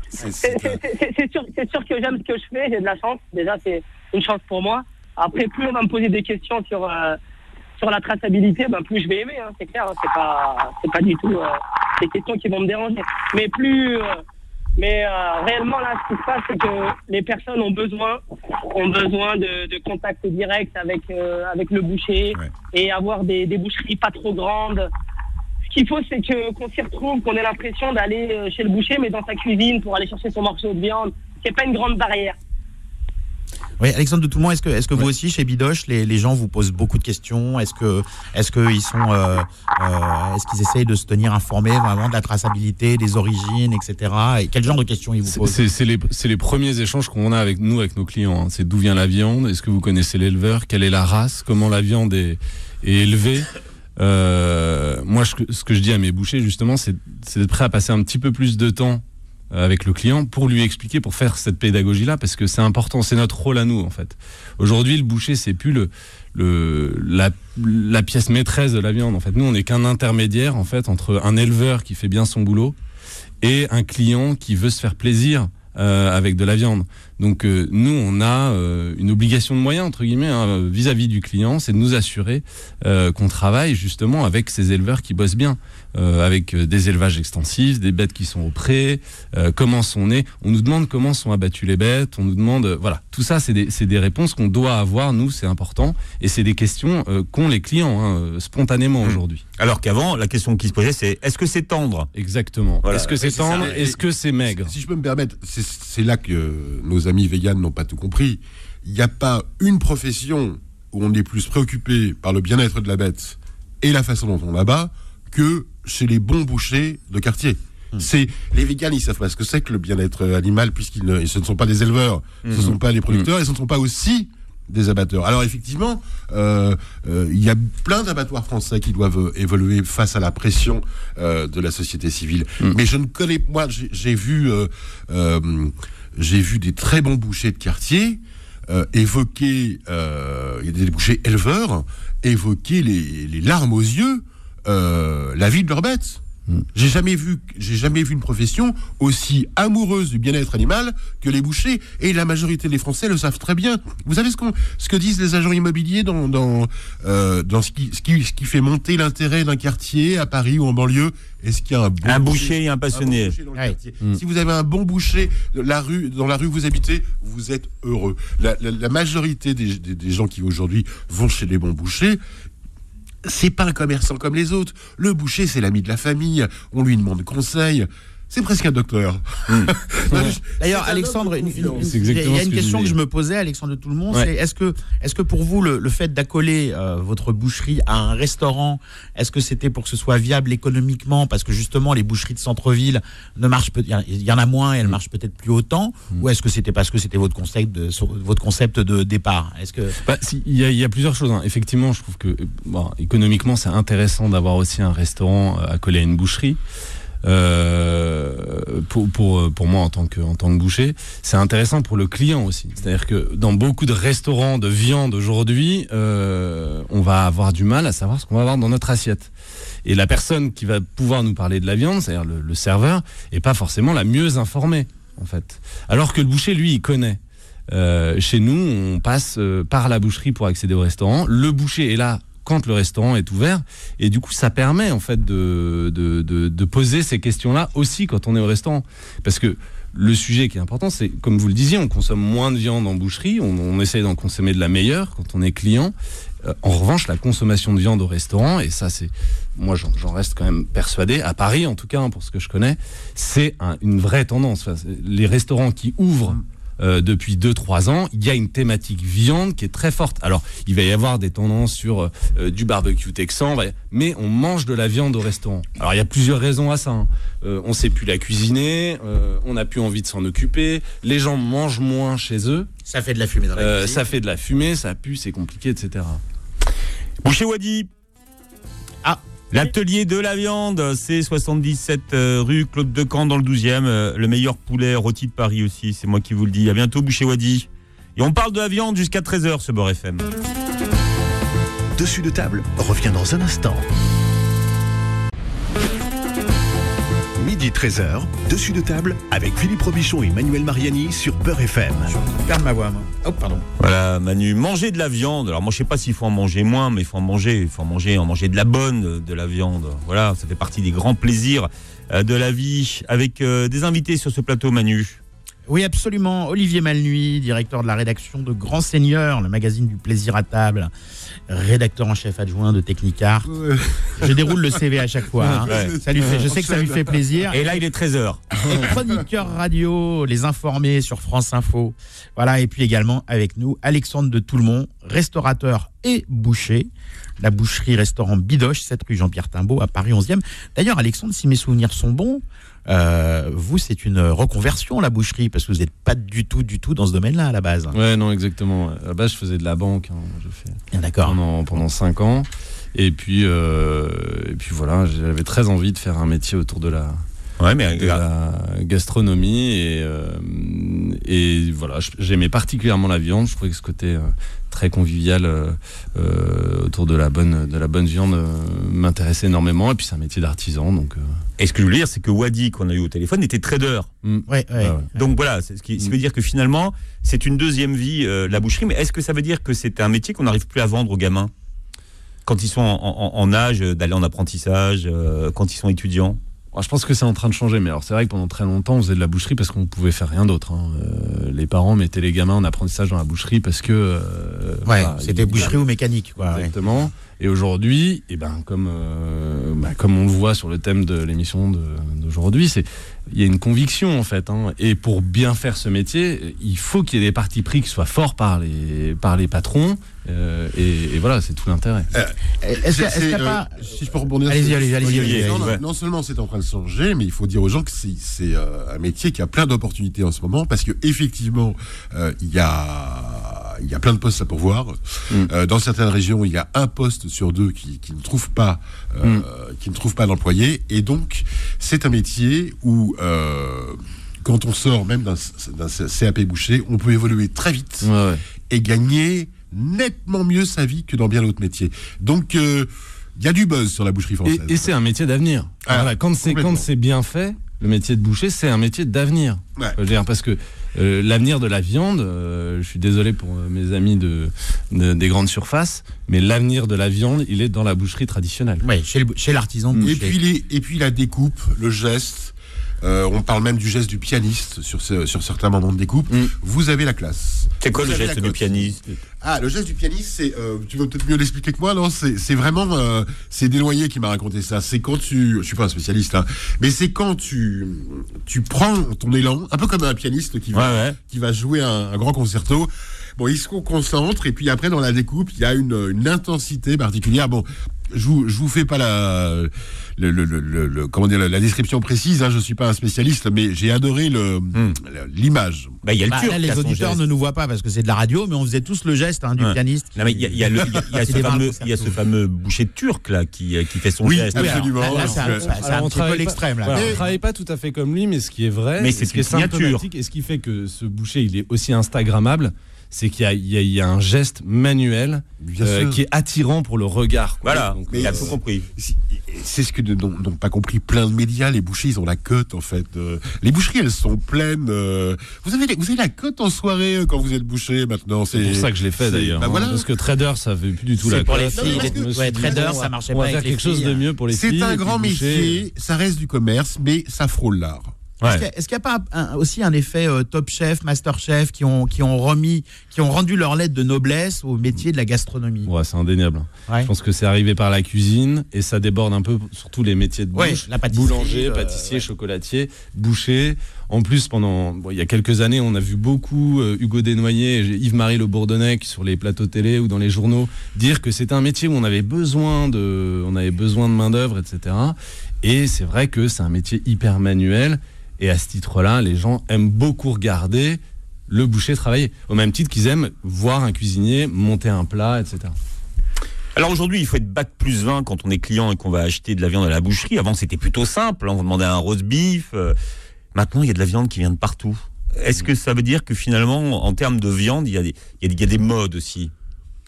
C'est- sûr, que j'aime ce que je fais, j'ai de la chance. Déjà, c'est une chance pour moi. Après, plus on va me poser des questions sur, euh, sur la traçabilité, ben, plus je vais aimer, hein, c'est clair. hein. c'est pas, c'est pas du tout euh, des questions qui vont me déranger. Mais plus. Mais euh, réellement, là, ce qui se passe, c'est que les personnes ont besoin, ont besoin de, de contact direct avec, euh, avec le boucher Ouais. et avoir des, des boucheries pas trop grandes. Ce qu'il faut, c'est que qu'on s'y retrouve, qu'on ait l'impression d'aller euh, chez le boucher, mais dans sa cuisine pour aller chercher son morceau de viande, n'est pas une grande barrière. Oui, Alexandre de Toulmont, est-ce que, est-ce que vous aussi, chez Bidoche, les, les gens vous posent beaucoup de questions? Est-ce que, est-ce qu'ils sont, euh, euh, est-ce qu'ils essayent de se tenir informés vraiment de la traçabilité, des origines, etc. Et quel genre de questions ils vous C'est- posent? C'est c'est les, c'est les premiers échanges qu'on a avec nous, avec nos clients. hein. C'est d'où vient la viande? Est-ce que vous connaissez l'éleveur? Quelle est la race? Comment la viande est, est élevée? Euh, Moi, je- ce que je dis à mes bouchers, justement, c'est c'est d'être prêt à passer un petit peu plus de temps avec le client pour lui expliquer, pour faire cette pédagogie-là, parce que c'est important, c'est notre rôle à nous, en fait. Aujourd'hui, le boucher, c'est plus le, le, la, la pièce maîtresse de la viande. En fait, nous, on n'est qu'un intermédiaire, en fait, entre un éleveur qui fait bien son boulot et un client qui veut se faire plaisir euh, avec de la viande. Donc euh, nous, on a euh, une obligation de moyens entre guillemets hein, vis-à-vis du client, c'est de nous assurer euh, qu'on travaille justement avec ces éleveurs qui bossent bien, euh, avec des élevages extensifs, des bêtes qui sont au pré, euh, comment sont nées. On nous demande comment sont abattues les bêtes, on nous demande voilà tout ça, c'est des, c'est des réponses qu'on doit avoir nous, c'est important, et c'est des questions euh, qu'ont les clients hein, spontanément aujourd'hui. Alors qu'avant, la question qui se posait, c'est est-ce que c'est tendre? Exactement. Voilà. Est-ce que c'est tendre Est-ce que c'est maigre? Si je peux me permettre, c'est- c'est là que nos amis véganes n'ont pas tout compris. Il n'y a pas une profession où on est plus préoccupé par le bien-être de la bête et la façon dont on l'abat que chez les bons bouchers de quartier. C'est les véganes, ils savent pas ce que c'est que le bien-être animal puisqu'ils ne, ce ne sont pas des éleveurs, ce ne sont pas des producteurs et ce ne sont pas aussi des abatteur. Alors effectivement, euh, euh, il y a plein d'abattoirs français qui doivent euh, évoluer face à la pression euh, de la société civile. Mais je ne connais moi, j'ai vu, j'ai vu des très bons bouchers de quartier euh, évoquer, euh, des bouchers éleveurs évoquer les, les larmes aux yeux euh, la vie de leurs bêtes. J'ai jamais vu, j'ai jamais vu une profession aussi amoureuse du bien-être animal que les bouchers. Et la majorité des Français le savent très bien. Vous savez ce, qu'on, ce que disent les agents immobiliers dans, dans, euh, dans ce, qui, ce, qui, ce qui fait monter l'intérêt d'un quartier à Paris ou en banlieue? Est-ce qu'il y a un bon Un boucher? et un un bon passionné. boucher dans le Ouais. quartier. Si vous avez un bon boucher la rue, dans la rue où vous habitez, vous êtes heureux. La, la- la majorité des, des- des gens qui aujourd'hui vont chez les bons bouchers, c'est pas un commerçant comme les autres. Le boucher, c'est l'ami de la famille. On lui demande conseil. C'est presque un docteur. Je- D'ailleurs, Alexandre, il y a- une question que je me posais, Alexandre de Toulmont, Ouais. c'est est-ce que, est-ce que pour vous, le, le fait d'accoler euh, votre boucherie à un restaurant, est-ce que c'était pour que ce soit viable économiquement? Parce que justement, les boucheries de centre-ville ne marchent peut- il y en- a moins et elles marchent peut-être plus autant. Ou est-ce que c'était parce que c'était votre concept de, votre concept de départ? Est-ce que Bah, si, il, y a, il y a plusieurs choses. hein. Effectivement, je trouve que euh, bon, économiquement, c'est intéressant d'avoir aussi un restaurant euh, accolé à une boucherie. Euh, pour, pour, pour moi en tant que, en tant que boucher, c'est intéressant pour le client aussi. C'est-à-dire que dans beaucoup de restaurants de viande aujourd'hui, euh, on va avoir du mal à savoir ce qu'on va avoir dans notre assiette. Et la personne qui va pouvoir nous parler de la viande, c'est-à-dire le, serveur, est pas forcément la mieux informée, en fait. Alors que le boucher, lui, il connaît. Euh, chez nous, on passe euh, par la boucherie pour accéder au restaurant. Le boucher est là quand le restaurant est ouvert. Et du coup, ça permet en fait de, de, poser ces questions-là aussi quand on est au restaurant. Parce que le sujet qui est important, c'est, comme vous le disiez, on consomme moins de viande en boucherie, on, on essaye d'en consommer de la meilleure quand on est client. Euh, en revanche, la consommation de viande au restaurant, et ça c'est, moi j'en reste quand même persuadé, à Paris en tout cas, hein, pour ce que je connais, c'est un- une vraie tendance. Les restaurants qui ouvrent euh, depuis 2-3 ans, il y a une thématique viande qui est très forte. Alors, il va y avoir des tendances sur euh, du barbecue texan, mais on mange de la viande au restaurant. Alors, il y a plusieurs raisons à ça. hein. Euh, on sait plus la cuisiner, euh, on n'a plus envie de s'en occuper, les gens mangent moins chez eux, ça fait de la fumée dans la euh, cuisine ça fait de la fumée, ça pue, c'est compliqué, etc. Boucher Wadi. Ah. L'atelier de la viande, c'est 77 euh, rue Claude Decamp dans le 12e. euh, le meilleur poulet rôti de Paris aussi, c'est moi qui vous le dis. À bientôt, Boucher Wadi. Et on parle de la viande jusqu'à 13h, ce Beurre FM. Dessus de table revient dans un instant. Midi 13h, dessus de table avec Philippe Robichon et Manuel Mariani sur Peur FM. Je perds ma voix, moi. Oh, pardon. Voilà, Manu, manger de la viande. Alors moi, je sais pas s'il faut en manger moins, mais il faut en manger. Il faut en manger, en manger de la bonne, de la viande. Voilà, ça fait partie des grands plaisirs euh, de la vie. Avec euh, des invités sur ce plateau, Manu. Oui, absolument. Olivier Malnuit, directeur de la rédaction de Grand Seigneur, le magazine du plaisir à table, rédacteur en chef adjoint de Technicart. Euh, je déroule le CV à chaque fois. hein. Ouais. Ça lui fait, je sais que ça lui fait plaisir. Et là, il est 13h. Et chroniqueur radio, les informés sur France Info. Voilà, et puis également avec nous Alexandre de Toulmont, restaurateur et boucher. La boucherie restaurant Bidoche, 7 rue Jean-Pierre Timbaud à Paris 11e. D'ailleurs, Alexandre, si mes souvenirs sont bons, euh, vous, c'est une reconversion, la boucherie, parce que vous n'êtes pas du tout, du tout dans ce domaine-là à la base. Ouais, non, exactement. À la base, je faisais de la banque. hein. Je fais D'accord. pendant pendant cinq ans. Et puis euh, et puis voilà, j'avais très envie de faire un métier autour de la Ouais, mais de la gastronomie et euh, et voilà, j'aimais particulièrement la viande. Je trouvais que ce côté euh, très convivial euh, autour de la bonne de la bonne viande m'intéressait énormément. Et puis c'est un métier d'artisan, donc. Et ce que je veux dire, c'est que Wadi, qu'on a eu au téléphone, était trader. Ouais. ouais. Donc voilà, c'est ce qui, veut dire que finalement, c'est une deuxième vie, euh, la boucherie. Mais est-ce que ça veut dire que c'est un métier qu'on n'arrive plus à vendre aux gamins? Quand ils sont en, en- en âge d'aller en apprentissage, euh, quand ils sont étudiants? Je pense que c'est en train de changer, mais alors c'est vrai que pendant très longtemps on faisait de la boucherie parce qu'on pouvait faire rien d'autre. hein. Euh, les parents mettaient les gamins en apprentissage dans la boucherie parce que euh, Ouais, c'était boucherie ou mécanique, quoi. ouais. Exactement. Et aujourd'hui, et ben comme euh, bah, comme on le voit sur le thème de l'émission d'aujourd'hui, c'est il y a une conviction en fait. hein. et pour bien faire ce métier, il faut qu'il y ait des partis pris qui soient forts par les par les patrons. euh, et, et voilà, c'est tout l'intérêt. Est-ce qu'il y a- est-ce y a c'est, pas. euh, si je peux rebondir Allez-y, sur- allez-y, non, allez-y. non, non seulement c'est en train de changer, mais il faut dire aux gens que c'est c'est, euh, un métier qui a plein d'opportunités en ce moment parce que effectivement euh, il y a il y a plein de postes à pourvoir. Mm. Euh, dans certaines régions, il y a un poste sur deux qui, qui ne trouve pas euh, Mm. qui ne trouve pas d'employé et donc c'est un métier où euh, quand on sort même d'un CAP boucher, on peut évoluer très vite Ouais, ouais. et gagner nettement mieux sa vie que dans bien d'autres métiers. Donc, euh, il y a du buzz sur la boucherie française. et c'est un métier d'avenir. Ah, Voilà, quand c'est bien fait, le métier de boucher, c'est un métier d'avenir. Ouais. Je veux dire, parce que euh, l'avenir de la viande, euh, je suis désolé pour euh, mes amis de, de- des grandes surfaces, mais l'avenir de la viande, il est dans la boucherie traditionnelle. Ouais, chez l'artisan Et boucher. puis, les, et puis la découpe, le geste. Euh, on parle même du geste du pianiste sur, ce- sur certains moments de découpe. Mm. Vous avez la classe. C'est quoi Vous le geste du pianiste Ah, le geste du pianiste, c'est. euh, tu veux peut-être mieux l'expliquer que moi, non? C'est c'est vraiment. euh, c'est Desnoyers qui m'a raconté ça. C'est quand tu. Je suis pas un spécialiste, hein, mais c'est quand tu tu prends ton élan, un peu comme un pianiste qui va Ouais, ouais. qui va jouer un, un grand concerto. Bon, il se concentre et puis après dans la découpe, il y a une, une intensité particulière. Bon, je vous, je vous fais pas la, le, le, le, le- le- comment dire, la, description précise. Hein, je suis pas un spécialiste, mais j'ai adoré le la- l'image. Bah, il y a le Bah, turc. là, les auditeurs ne nous voient pas parce que c'est de la radio, mais on faisait tous le geste hein, du Ouais. pianiste. Non, mais il y a, il y a le- il y a- il y a Qui ce fameux, il y a ce concerto. fameux boucher turc là qui, euh, qui fait son Oui, geste. Oui, absolument. là, là, c'est un, Alors, c'est un Alors, on peu travaille pas- l'extrême. là. Voilà, Mais- on travaille pas tout à fait comme lui, mais ce qui est vrai, Mais c'est ce qui est une signature. symptomatique, et ce qui fait que ce boucher, il est aussi instagrammable, c'est qu'il y a, il y a- il y a un geste manuel euh, qui est attirant pour le regard. quoi. Voilà, Donc, il a Mais, tout euh, compris. C'est- ce que n'ont pas compris plein de médias. Les boucheries, ils ont la cote en fait. Euh, les boucheries, elles sont pleines. euh, vous avez vous avez la cote en soirée euh, quand vous êtes bouché maintenant. C'est pour ça que je l'ai fait d'ailleurs. bah hein, voilà. Parce que trader, ça fait plus du tout C'est la pour les filles, suis ouais, trader, on ça va- marchait on pas va avec faire quelque chose de mieux pour les filles. C'est un grand métier. Ça reste du commerce, mais ça frôle l'art. Est-ce qu'il a- n'y a pas un- aussi un effet euh, Top Chef, Master Chef qui ont, qui ont remis, qui ont rendu leur lettre de noblesse au métier de la gastronomie? Ouais, c'est indéniable. Ouais. Je pense que c'est arrivé par la cuisine et ça déborde un peu sur tous les métiers de Ouais, bouche. la pâtisserie, Boulanger, euh, pâtissier, chocolatier, boucher. En plus, pendant il y a quelques années, on a vu beaucoup euh, Hugo Desnoyers et Yves-Marie Le Bourdonnais qui, sur les plateaux télé ou dans les journaux dire que c'était un métier où on avait besoin de, on avait besoin de main d'œuvre, etc. Et c'est vrai que c'est un métier hyper manuel. Et à ce titre-là, les gens aiment beaucoup regarder le boucher travailler. Au même titre qu'ils aiment voir un cuisinier monter un plat, etc. Alors aujourd'hui, il faut être bac plus 20 quand on est client et qu'on va acheter de la viande à la boucherie. Avant, c'était plutôt simple. On vous demandait un roast beef. Maintenant, il y a de la viande qui vient de partout. Est-ce que ça veut dire que finalement, en termes de viande, il y a des, il y a des, modes aussi?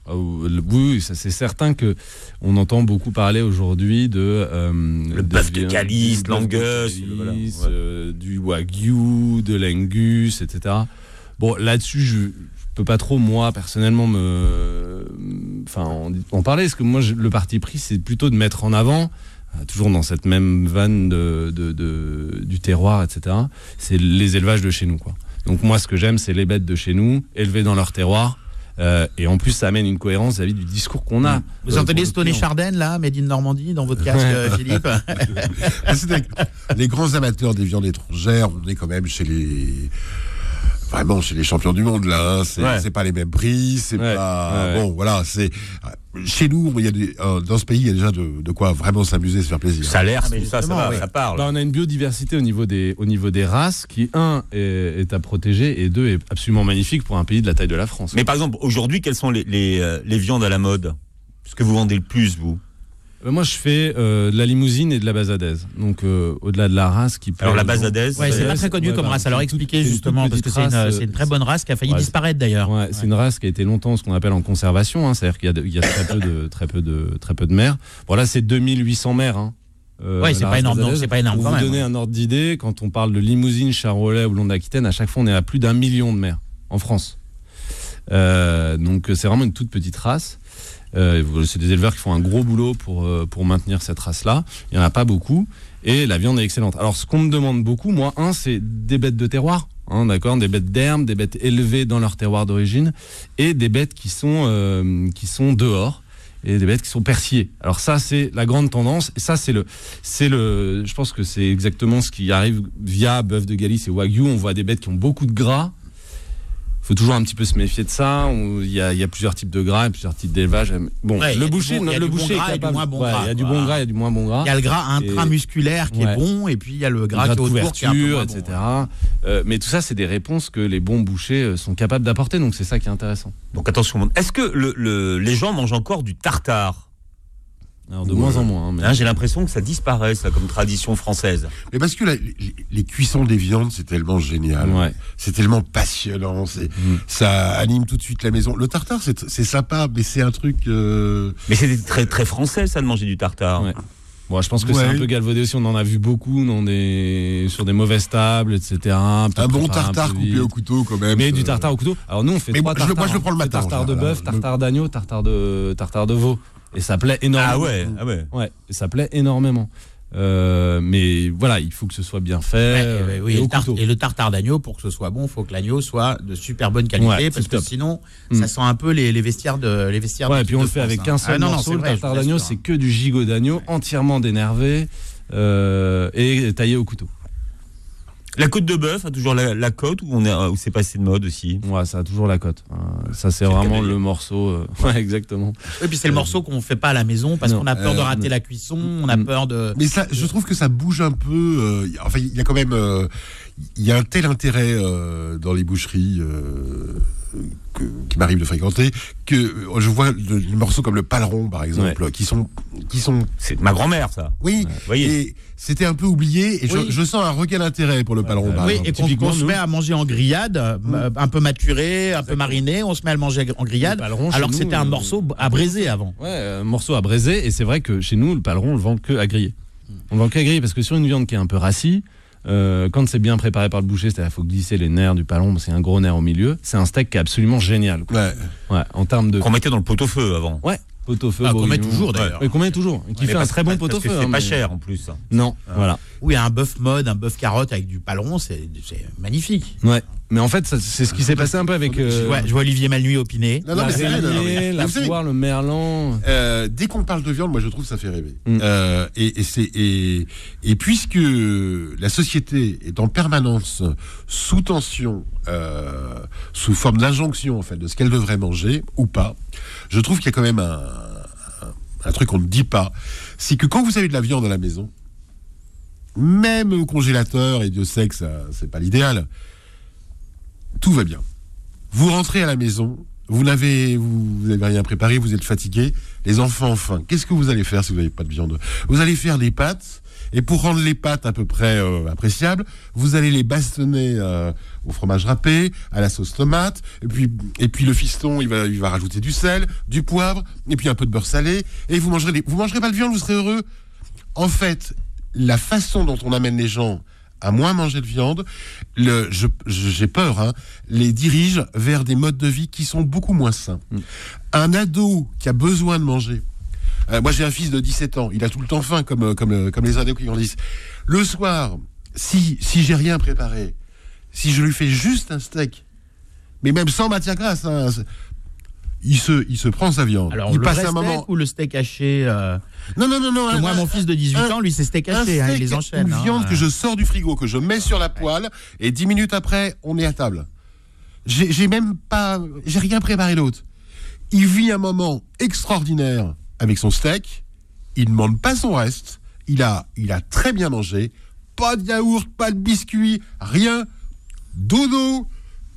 Ah, le- Oui, ça c'est certain que on entend beaucoup parler aujourd'hui de euh, Le bœuf de Calice, de l'Angus, Calice, le- voilà, ouais. euh, du wagyu, de l'angus, etc. Bon, là-dessus, je, je peux pas trop moi personnellement me, enfin, en, en parler, parce que moi, je- le parti pris, c'est plutôt de mettre en avant. Euh, Toujours dans cette même vanne de, de- de- du terroir, etc. C'est les élevages de chez nous, quoi. Donc moi, ce que j'aime, c'est les bêtes de chez nous, élevées dans leur terroir, Euh, et en plus, ça amène une cohérence vis-à-vis du discours qu'on a. Vous euh, entendez pour le Stone et client. Chardenne, là, Made in Normandie, dans votre casque, Philippe les grands amateurs des viandes étrangères, on est quand même chez les. Vraiment chez les champions du monde là, hein. c'est Ouais. c'est pas les mêmes prix, c'est Ouais, pas bon voilà, c'est chez nous il y a des- euh, dans ce pays il y a déjà de, de quoi vraiment s'amuser, se faire plaisir. Salaire, Ah, mais tout ça, ça va, ça parle. Bah, on a une biodiversité au niveau des, au niveau des races qui, un, est, est à protéger et deux, est absolument magnifique pour un pays de la taille de la France. Mais par exemple, aujourd'hui, quelles sont les, les, euh, les viandes à la mode? Ce que vous vendez le plus, vous? Moi, je fais euh, de la limousine et de la basadaise. Donc, euh, au-delà de la race qui plaît Alors, la basadaise, Ouais, c'est pas très connu ouais, comme bah, race. Alors expliquez justement, parce que c'est une, très bonne race qui a failli Ouais, disparaître d'ailleurs. Ouais, c'est une race qui a été longtemps ce qu'on appelle en conservation, hein, c'est-à-dire qu'il y a, de- il y a très peu de très peu de très peu de mères. Bon là, c'est 2800 mères. Hein, euh, Ouais, c'est pas énorme, non, basadaise. c'est pas énorme Pour quand vous même, donner ouais. un ordre d'idée, quand on parle de limousine, charolais ou long d'Aquitaine, à chaque fois on est à plus d'un million de mères en France. Euh, donc c'est vraiment une toute petite race. Euh, c'est des éleveurs qui font un gros boulot pour, euh, pour maintenir cette race-là. Il n'y en a pas beaucoup. Et la viande est excellente. Alors, ce qu'on me demande beaucoup, moi, un, c'est des bêtes de terroir. Hein, d'accord Des bêtes d'herbe, des bêtes élevées dans leur terroir d'origine. Et des bêtes qui sont, euh, qui sont dehors. Et des bêtes qui sont persillées. Alors ça, c'est la grande tendance. Et ça, c'est le, c'est le, je pense que c'est exactement ce qui arrive via bœuf de Galice et Wagyu. On voit des bêtes qui ont beaucoup de gras. Il faut toujours un petit peu se méfier de ça. Il y a, il y a plusieurs types de gras et plusieurs types d'élevage. Bon, Ouais, il le boucher, bon- il y a le du bon boucher moins bon Ouais, gras, il y a du bon gras, il y a du moins bon gras. Il y a le gras intramusculaire qui est Ouais. bon, et puis il y a le gras, gras qui est de autour qui est un peu couverture, moins etc. bon. Euh, mais tout ça, c'est des réponses que les bons bouchers euh, sont capables d'apporter. Donc c'est ça qui est intéressant. Donc attention, est-ce que le, le- les gens mangent encore du tartare? Alors de moins en moins. hein, mais- J'ai l'impression que ça disparaît, ça, comme tradition française. Mais parce que la- les, les cuissons des viandes c'est tellement génial, Ouais. c'est tellement passionnant, c'est Mm. ça anime tout de suite la maison. Le tartare c'est c'est sympa, mais c'est un truc. euh, Mais c'était très, très français, ça, de manger du tartare. Ouais. Bon, je pense que Ouais. c'est un peu galvaudé aussi. On en a vu beaucoup dans des, sur des mauvaises tables, etc. un bon tartare coupé au couteau quand même. Mais du tartare au couteau. Alors nous, on fait Mais trois moi, je le- tartares. moi, je le prends le matin, Tartare de bœuf, hein. tartare d'agneau, tartare de, tartare de veau. Et ça plaît énormément. Ah ouais, ah ouais. Ouais, et ça plaît énormément. Euh, mais voilà, il faut que ce soit bien fait. Ouais, euh, et, oui, et et au le tar- couteau. et le tartare d'agneau, pour que ce soit bon, il faut que l'agneau soit de super bonne qualité, Ouais, parce que top. sinon, Mm. ça sent un peu les, les vestiaires de les vestiaires. Ouais, de et puis on le fait avec hein. seul Ah, non, non, morceau. le vrai, tartare d'agneau, c'est que du gigot d'agneau entièrement dénervé euh, et taillé au couteau. La côte de bœuf a toujours la, la côte ou, on est, ou c'est passé de mode aussi? Ouais, ça a toujours la cote. Euh, ça, c'est vraiment le morceau. euh, Ouais, exactement. Et puis c'est le morceau qu'on fait pas à la maison parce qu'on a peur de Euh, rater non. la cuisson, on a peur de. Mais ça, je trouve que ça bouge un peu. euh, enfin, il y a quand même, euh, il y a un tel intérêt euh, dans les boucheries euh, que- qui m'arrive de fréquenter que euh, je vois des morceaux comme le paleron, par exemple, qui sont, qui sont, C'est ma grand-mère, ça. oui, Vous voyez et c'était un peu oublié. Et je- Oui. je, sens un regain d'intérêt pour le paleron. ouais. par Oui, exemple. et qu'on se met à manger en grillade, euh, un peu maturé, un peu mariné, on se met à le manger en grillade, Le paleron, chez alors que c'était un euh, morceau à braiser avant. Ouais, un morceau à braiser. Et c'est vrai que chez nous, le paleron, on le vend que à griller. On le vend que à griller parce que sur une viande qui est un peu rassie, euh, quand c'est bien préparé par le boucher, c'est-à-dire qu'il faut glisser les nerfs du paleron, c'est un gros nerf au milieu. C'est un steak qui est absolument génial. quoi. Ouais. Ouais, en termes de Qu'on mettait dans le pot-au-feu avant. ouais, pot-au-feu. Ah, qu'on met bourguignon. toujours d'ailleurs. Qu'on met toujours. Qui fait un très bon parce que pot-au-feu. C'est hein, pas mais- cher en plus. Non, voilà. Oui, un bœuf mode, un bœuf carotte avec du paleron, c'est magnifique. Ouais. Mais en fait, c'est ce qui s'est passé un peu avec euh, Ouais, je vois Olivier Malnuit opiner. Non, non, la mais c'est vrai, non, mais- la vous savez, poire, le merlan. Euh, dès qu'on parle de viande, moi je trouve que ça fait rêver. Mm. Euh, et, et, c'est- et, et puisque la société est en permanence sous tension, euh, sous forme d'injonction en fait de ce qu'elle devrait manger ou pas, je trouve qu'il y a quand même un, truc qu'on ne dit pas, c'est que quand vous avez de la viande à la maison, même au congélateur, et Dieu sait que ça c'est pas l'idéal, tout va bien. Vous rentrez à la maison, vous n'avez vous, rien préparé, vous êtes fatigué, les enfants faim. Qu'est-ce que vous allez faire si vous n'avez pas de viande? Vous allez faire des pâtes. Et pour rendre les pâtes à peu près euh, appréciables, vous allez les bastonner euh, au fromage râpé, à la sauce tomate, et puis et puis le fiston, il va il va rajouter du sel, du poivre, et puis un peu de beurre salé, et vous mangerez vous mangerez pas de viande, vous serez heureux. En fait, la façon dont on amène les gens à moins manger de viande, le, je- je- j'ai peur, hein, les dirige vers des modes de vie qui sont beaucoup moins sains. Un ado qui a besoin de manger, euh, moi j'ai un fils de 17 ans, il a tout le temps faim comme, euh, comme, euh, comme les ados qui grandissent. Le soir, si, si j'ai rien préparé, si je lui fais juste un steak, mais même sans matière grasse, hein, il se, il se prend sa viande. Alors, il le passe un steak moment. ou le steak haché euh, Non, non, non, non. un- Moi, mon fils de 18 un- ans, lui, c'est steak haché. hein, il les enchaîne. Une hein. viande que je sors du frigo, que je mets sur la poêle, et dix minutes après, on est à table. J'ai j'ai même pas, j'ai rien préparé d'autre. Il vit un moment extraordinaire avec son steak. Il ne demande pas son reste. Il a, il a très bien mangé. Pas de yaourt, pas de biscuit, rien. Dodo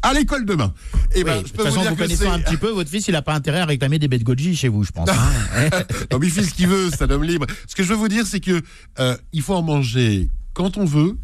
à l'école demain. Et Oui, ben, de je toute peux vous façon, dire vous c'est- un petit peu, votre fils, il n'a pas intérêt à réclamer des bêtes goji chez vous, je pense. hein. Non, mais il fait ce qu'il veut, c'est un homme libre. Ce que je veux vous dire, c'est que euh, il faut en manger quand on veut,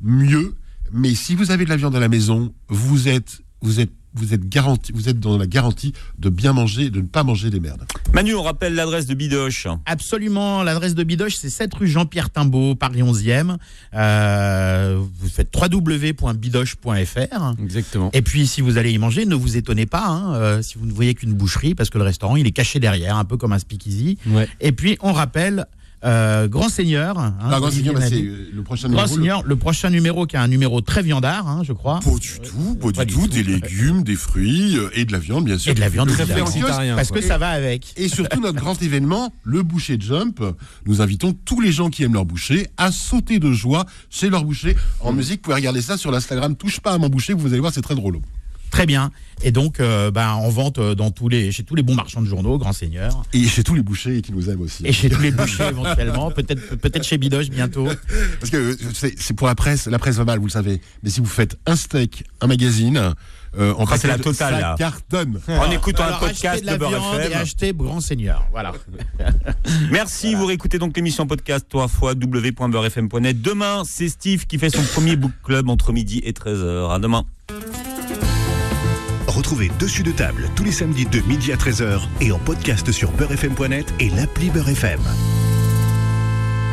mieux. Mais si vous avez de la viande à la maison, vous êtes, vous êtes, vous êtes garanti, vous êtes dans la garantie de bien manger, de ne pas manger des merdes. Manu, on rappelle l'adresse de Bidoche. Absolument, l'adresse de Bidoche, c'est 7 rue Jean-Pierre Timbaud, Paris 11e. Euh, vous faites www.bidoche.fr. Exactement. Et puis, si vous allez y manger, ne vous étonnez pas hein, euh, si vous ne voyez qu'une boucherie, parce que le restaurant, il est caché derrière, un peu comme un speakeasy. Ouais. Et puis, on rappelle, euh, Grand Seigneur. hein, Ah, grand Seigneur, bah, c'est euh, le prochain Grand numéro. le- Seigneur, le prochain numéro qui est un numéro très viandard, hein, je crois. Pas du tout, pas, Pas du du tout. Des légumes, des fruits euh, et de la viande, bien sûr. Et de la viande, kiosque, Végétarien, Parce que ça va avec. Et surtout notre grand événement, le boucher jump. Nous invitons tous les gens qui aiment leur boucher à sauter de joie chez leur boucher. En musique, vous pouvez regarder ça sur l'Instagram. Touche pas à mon boucher, vous allez voir, c'est très drôle. Très bien. Et donc, euh, ben, en vente euh, dans tous les, chez tous les bons marchands de journaux, Grand Seigneur. Et chez tous les bouchers qui nous aiment aussi. Et chez tous les bouchers éventuellement, peut-être peut-être chez Bidoche bientôt. Parce que euh, c'est c'est pour la presse, la presse va mal, vous le savez. Mais si vous faites un steak, un magazine, euh, en Ah, c'est la totale, ça là. cartonne. En écoutant Alors, un podcast de la de Beurre viande et FM. achetez Grand Seigneur. Voilà. Merci, vous réécoutez donc l'émission podcast trois fois www.beurrefm.net. Demain, c'est Steve qui fait son premier book club entre midi et 13h. À demain. Retrouvez Dessus de table tous les samedis de midi à 13h et en podcast sur beurrefm.net et l'appli Beurre FM.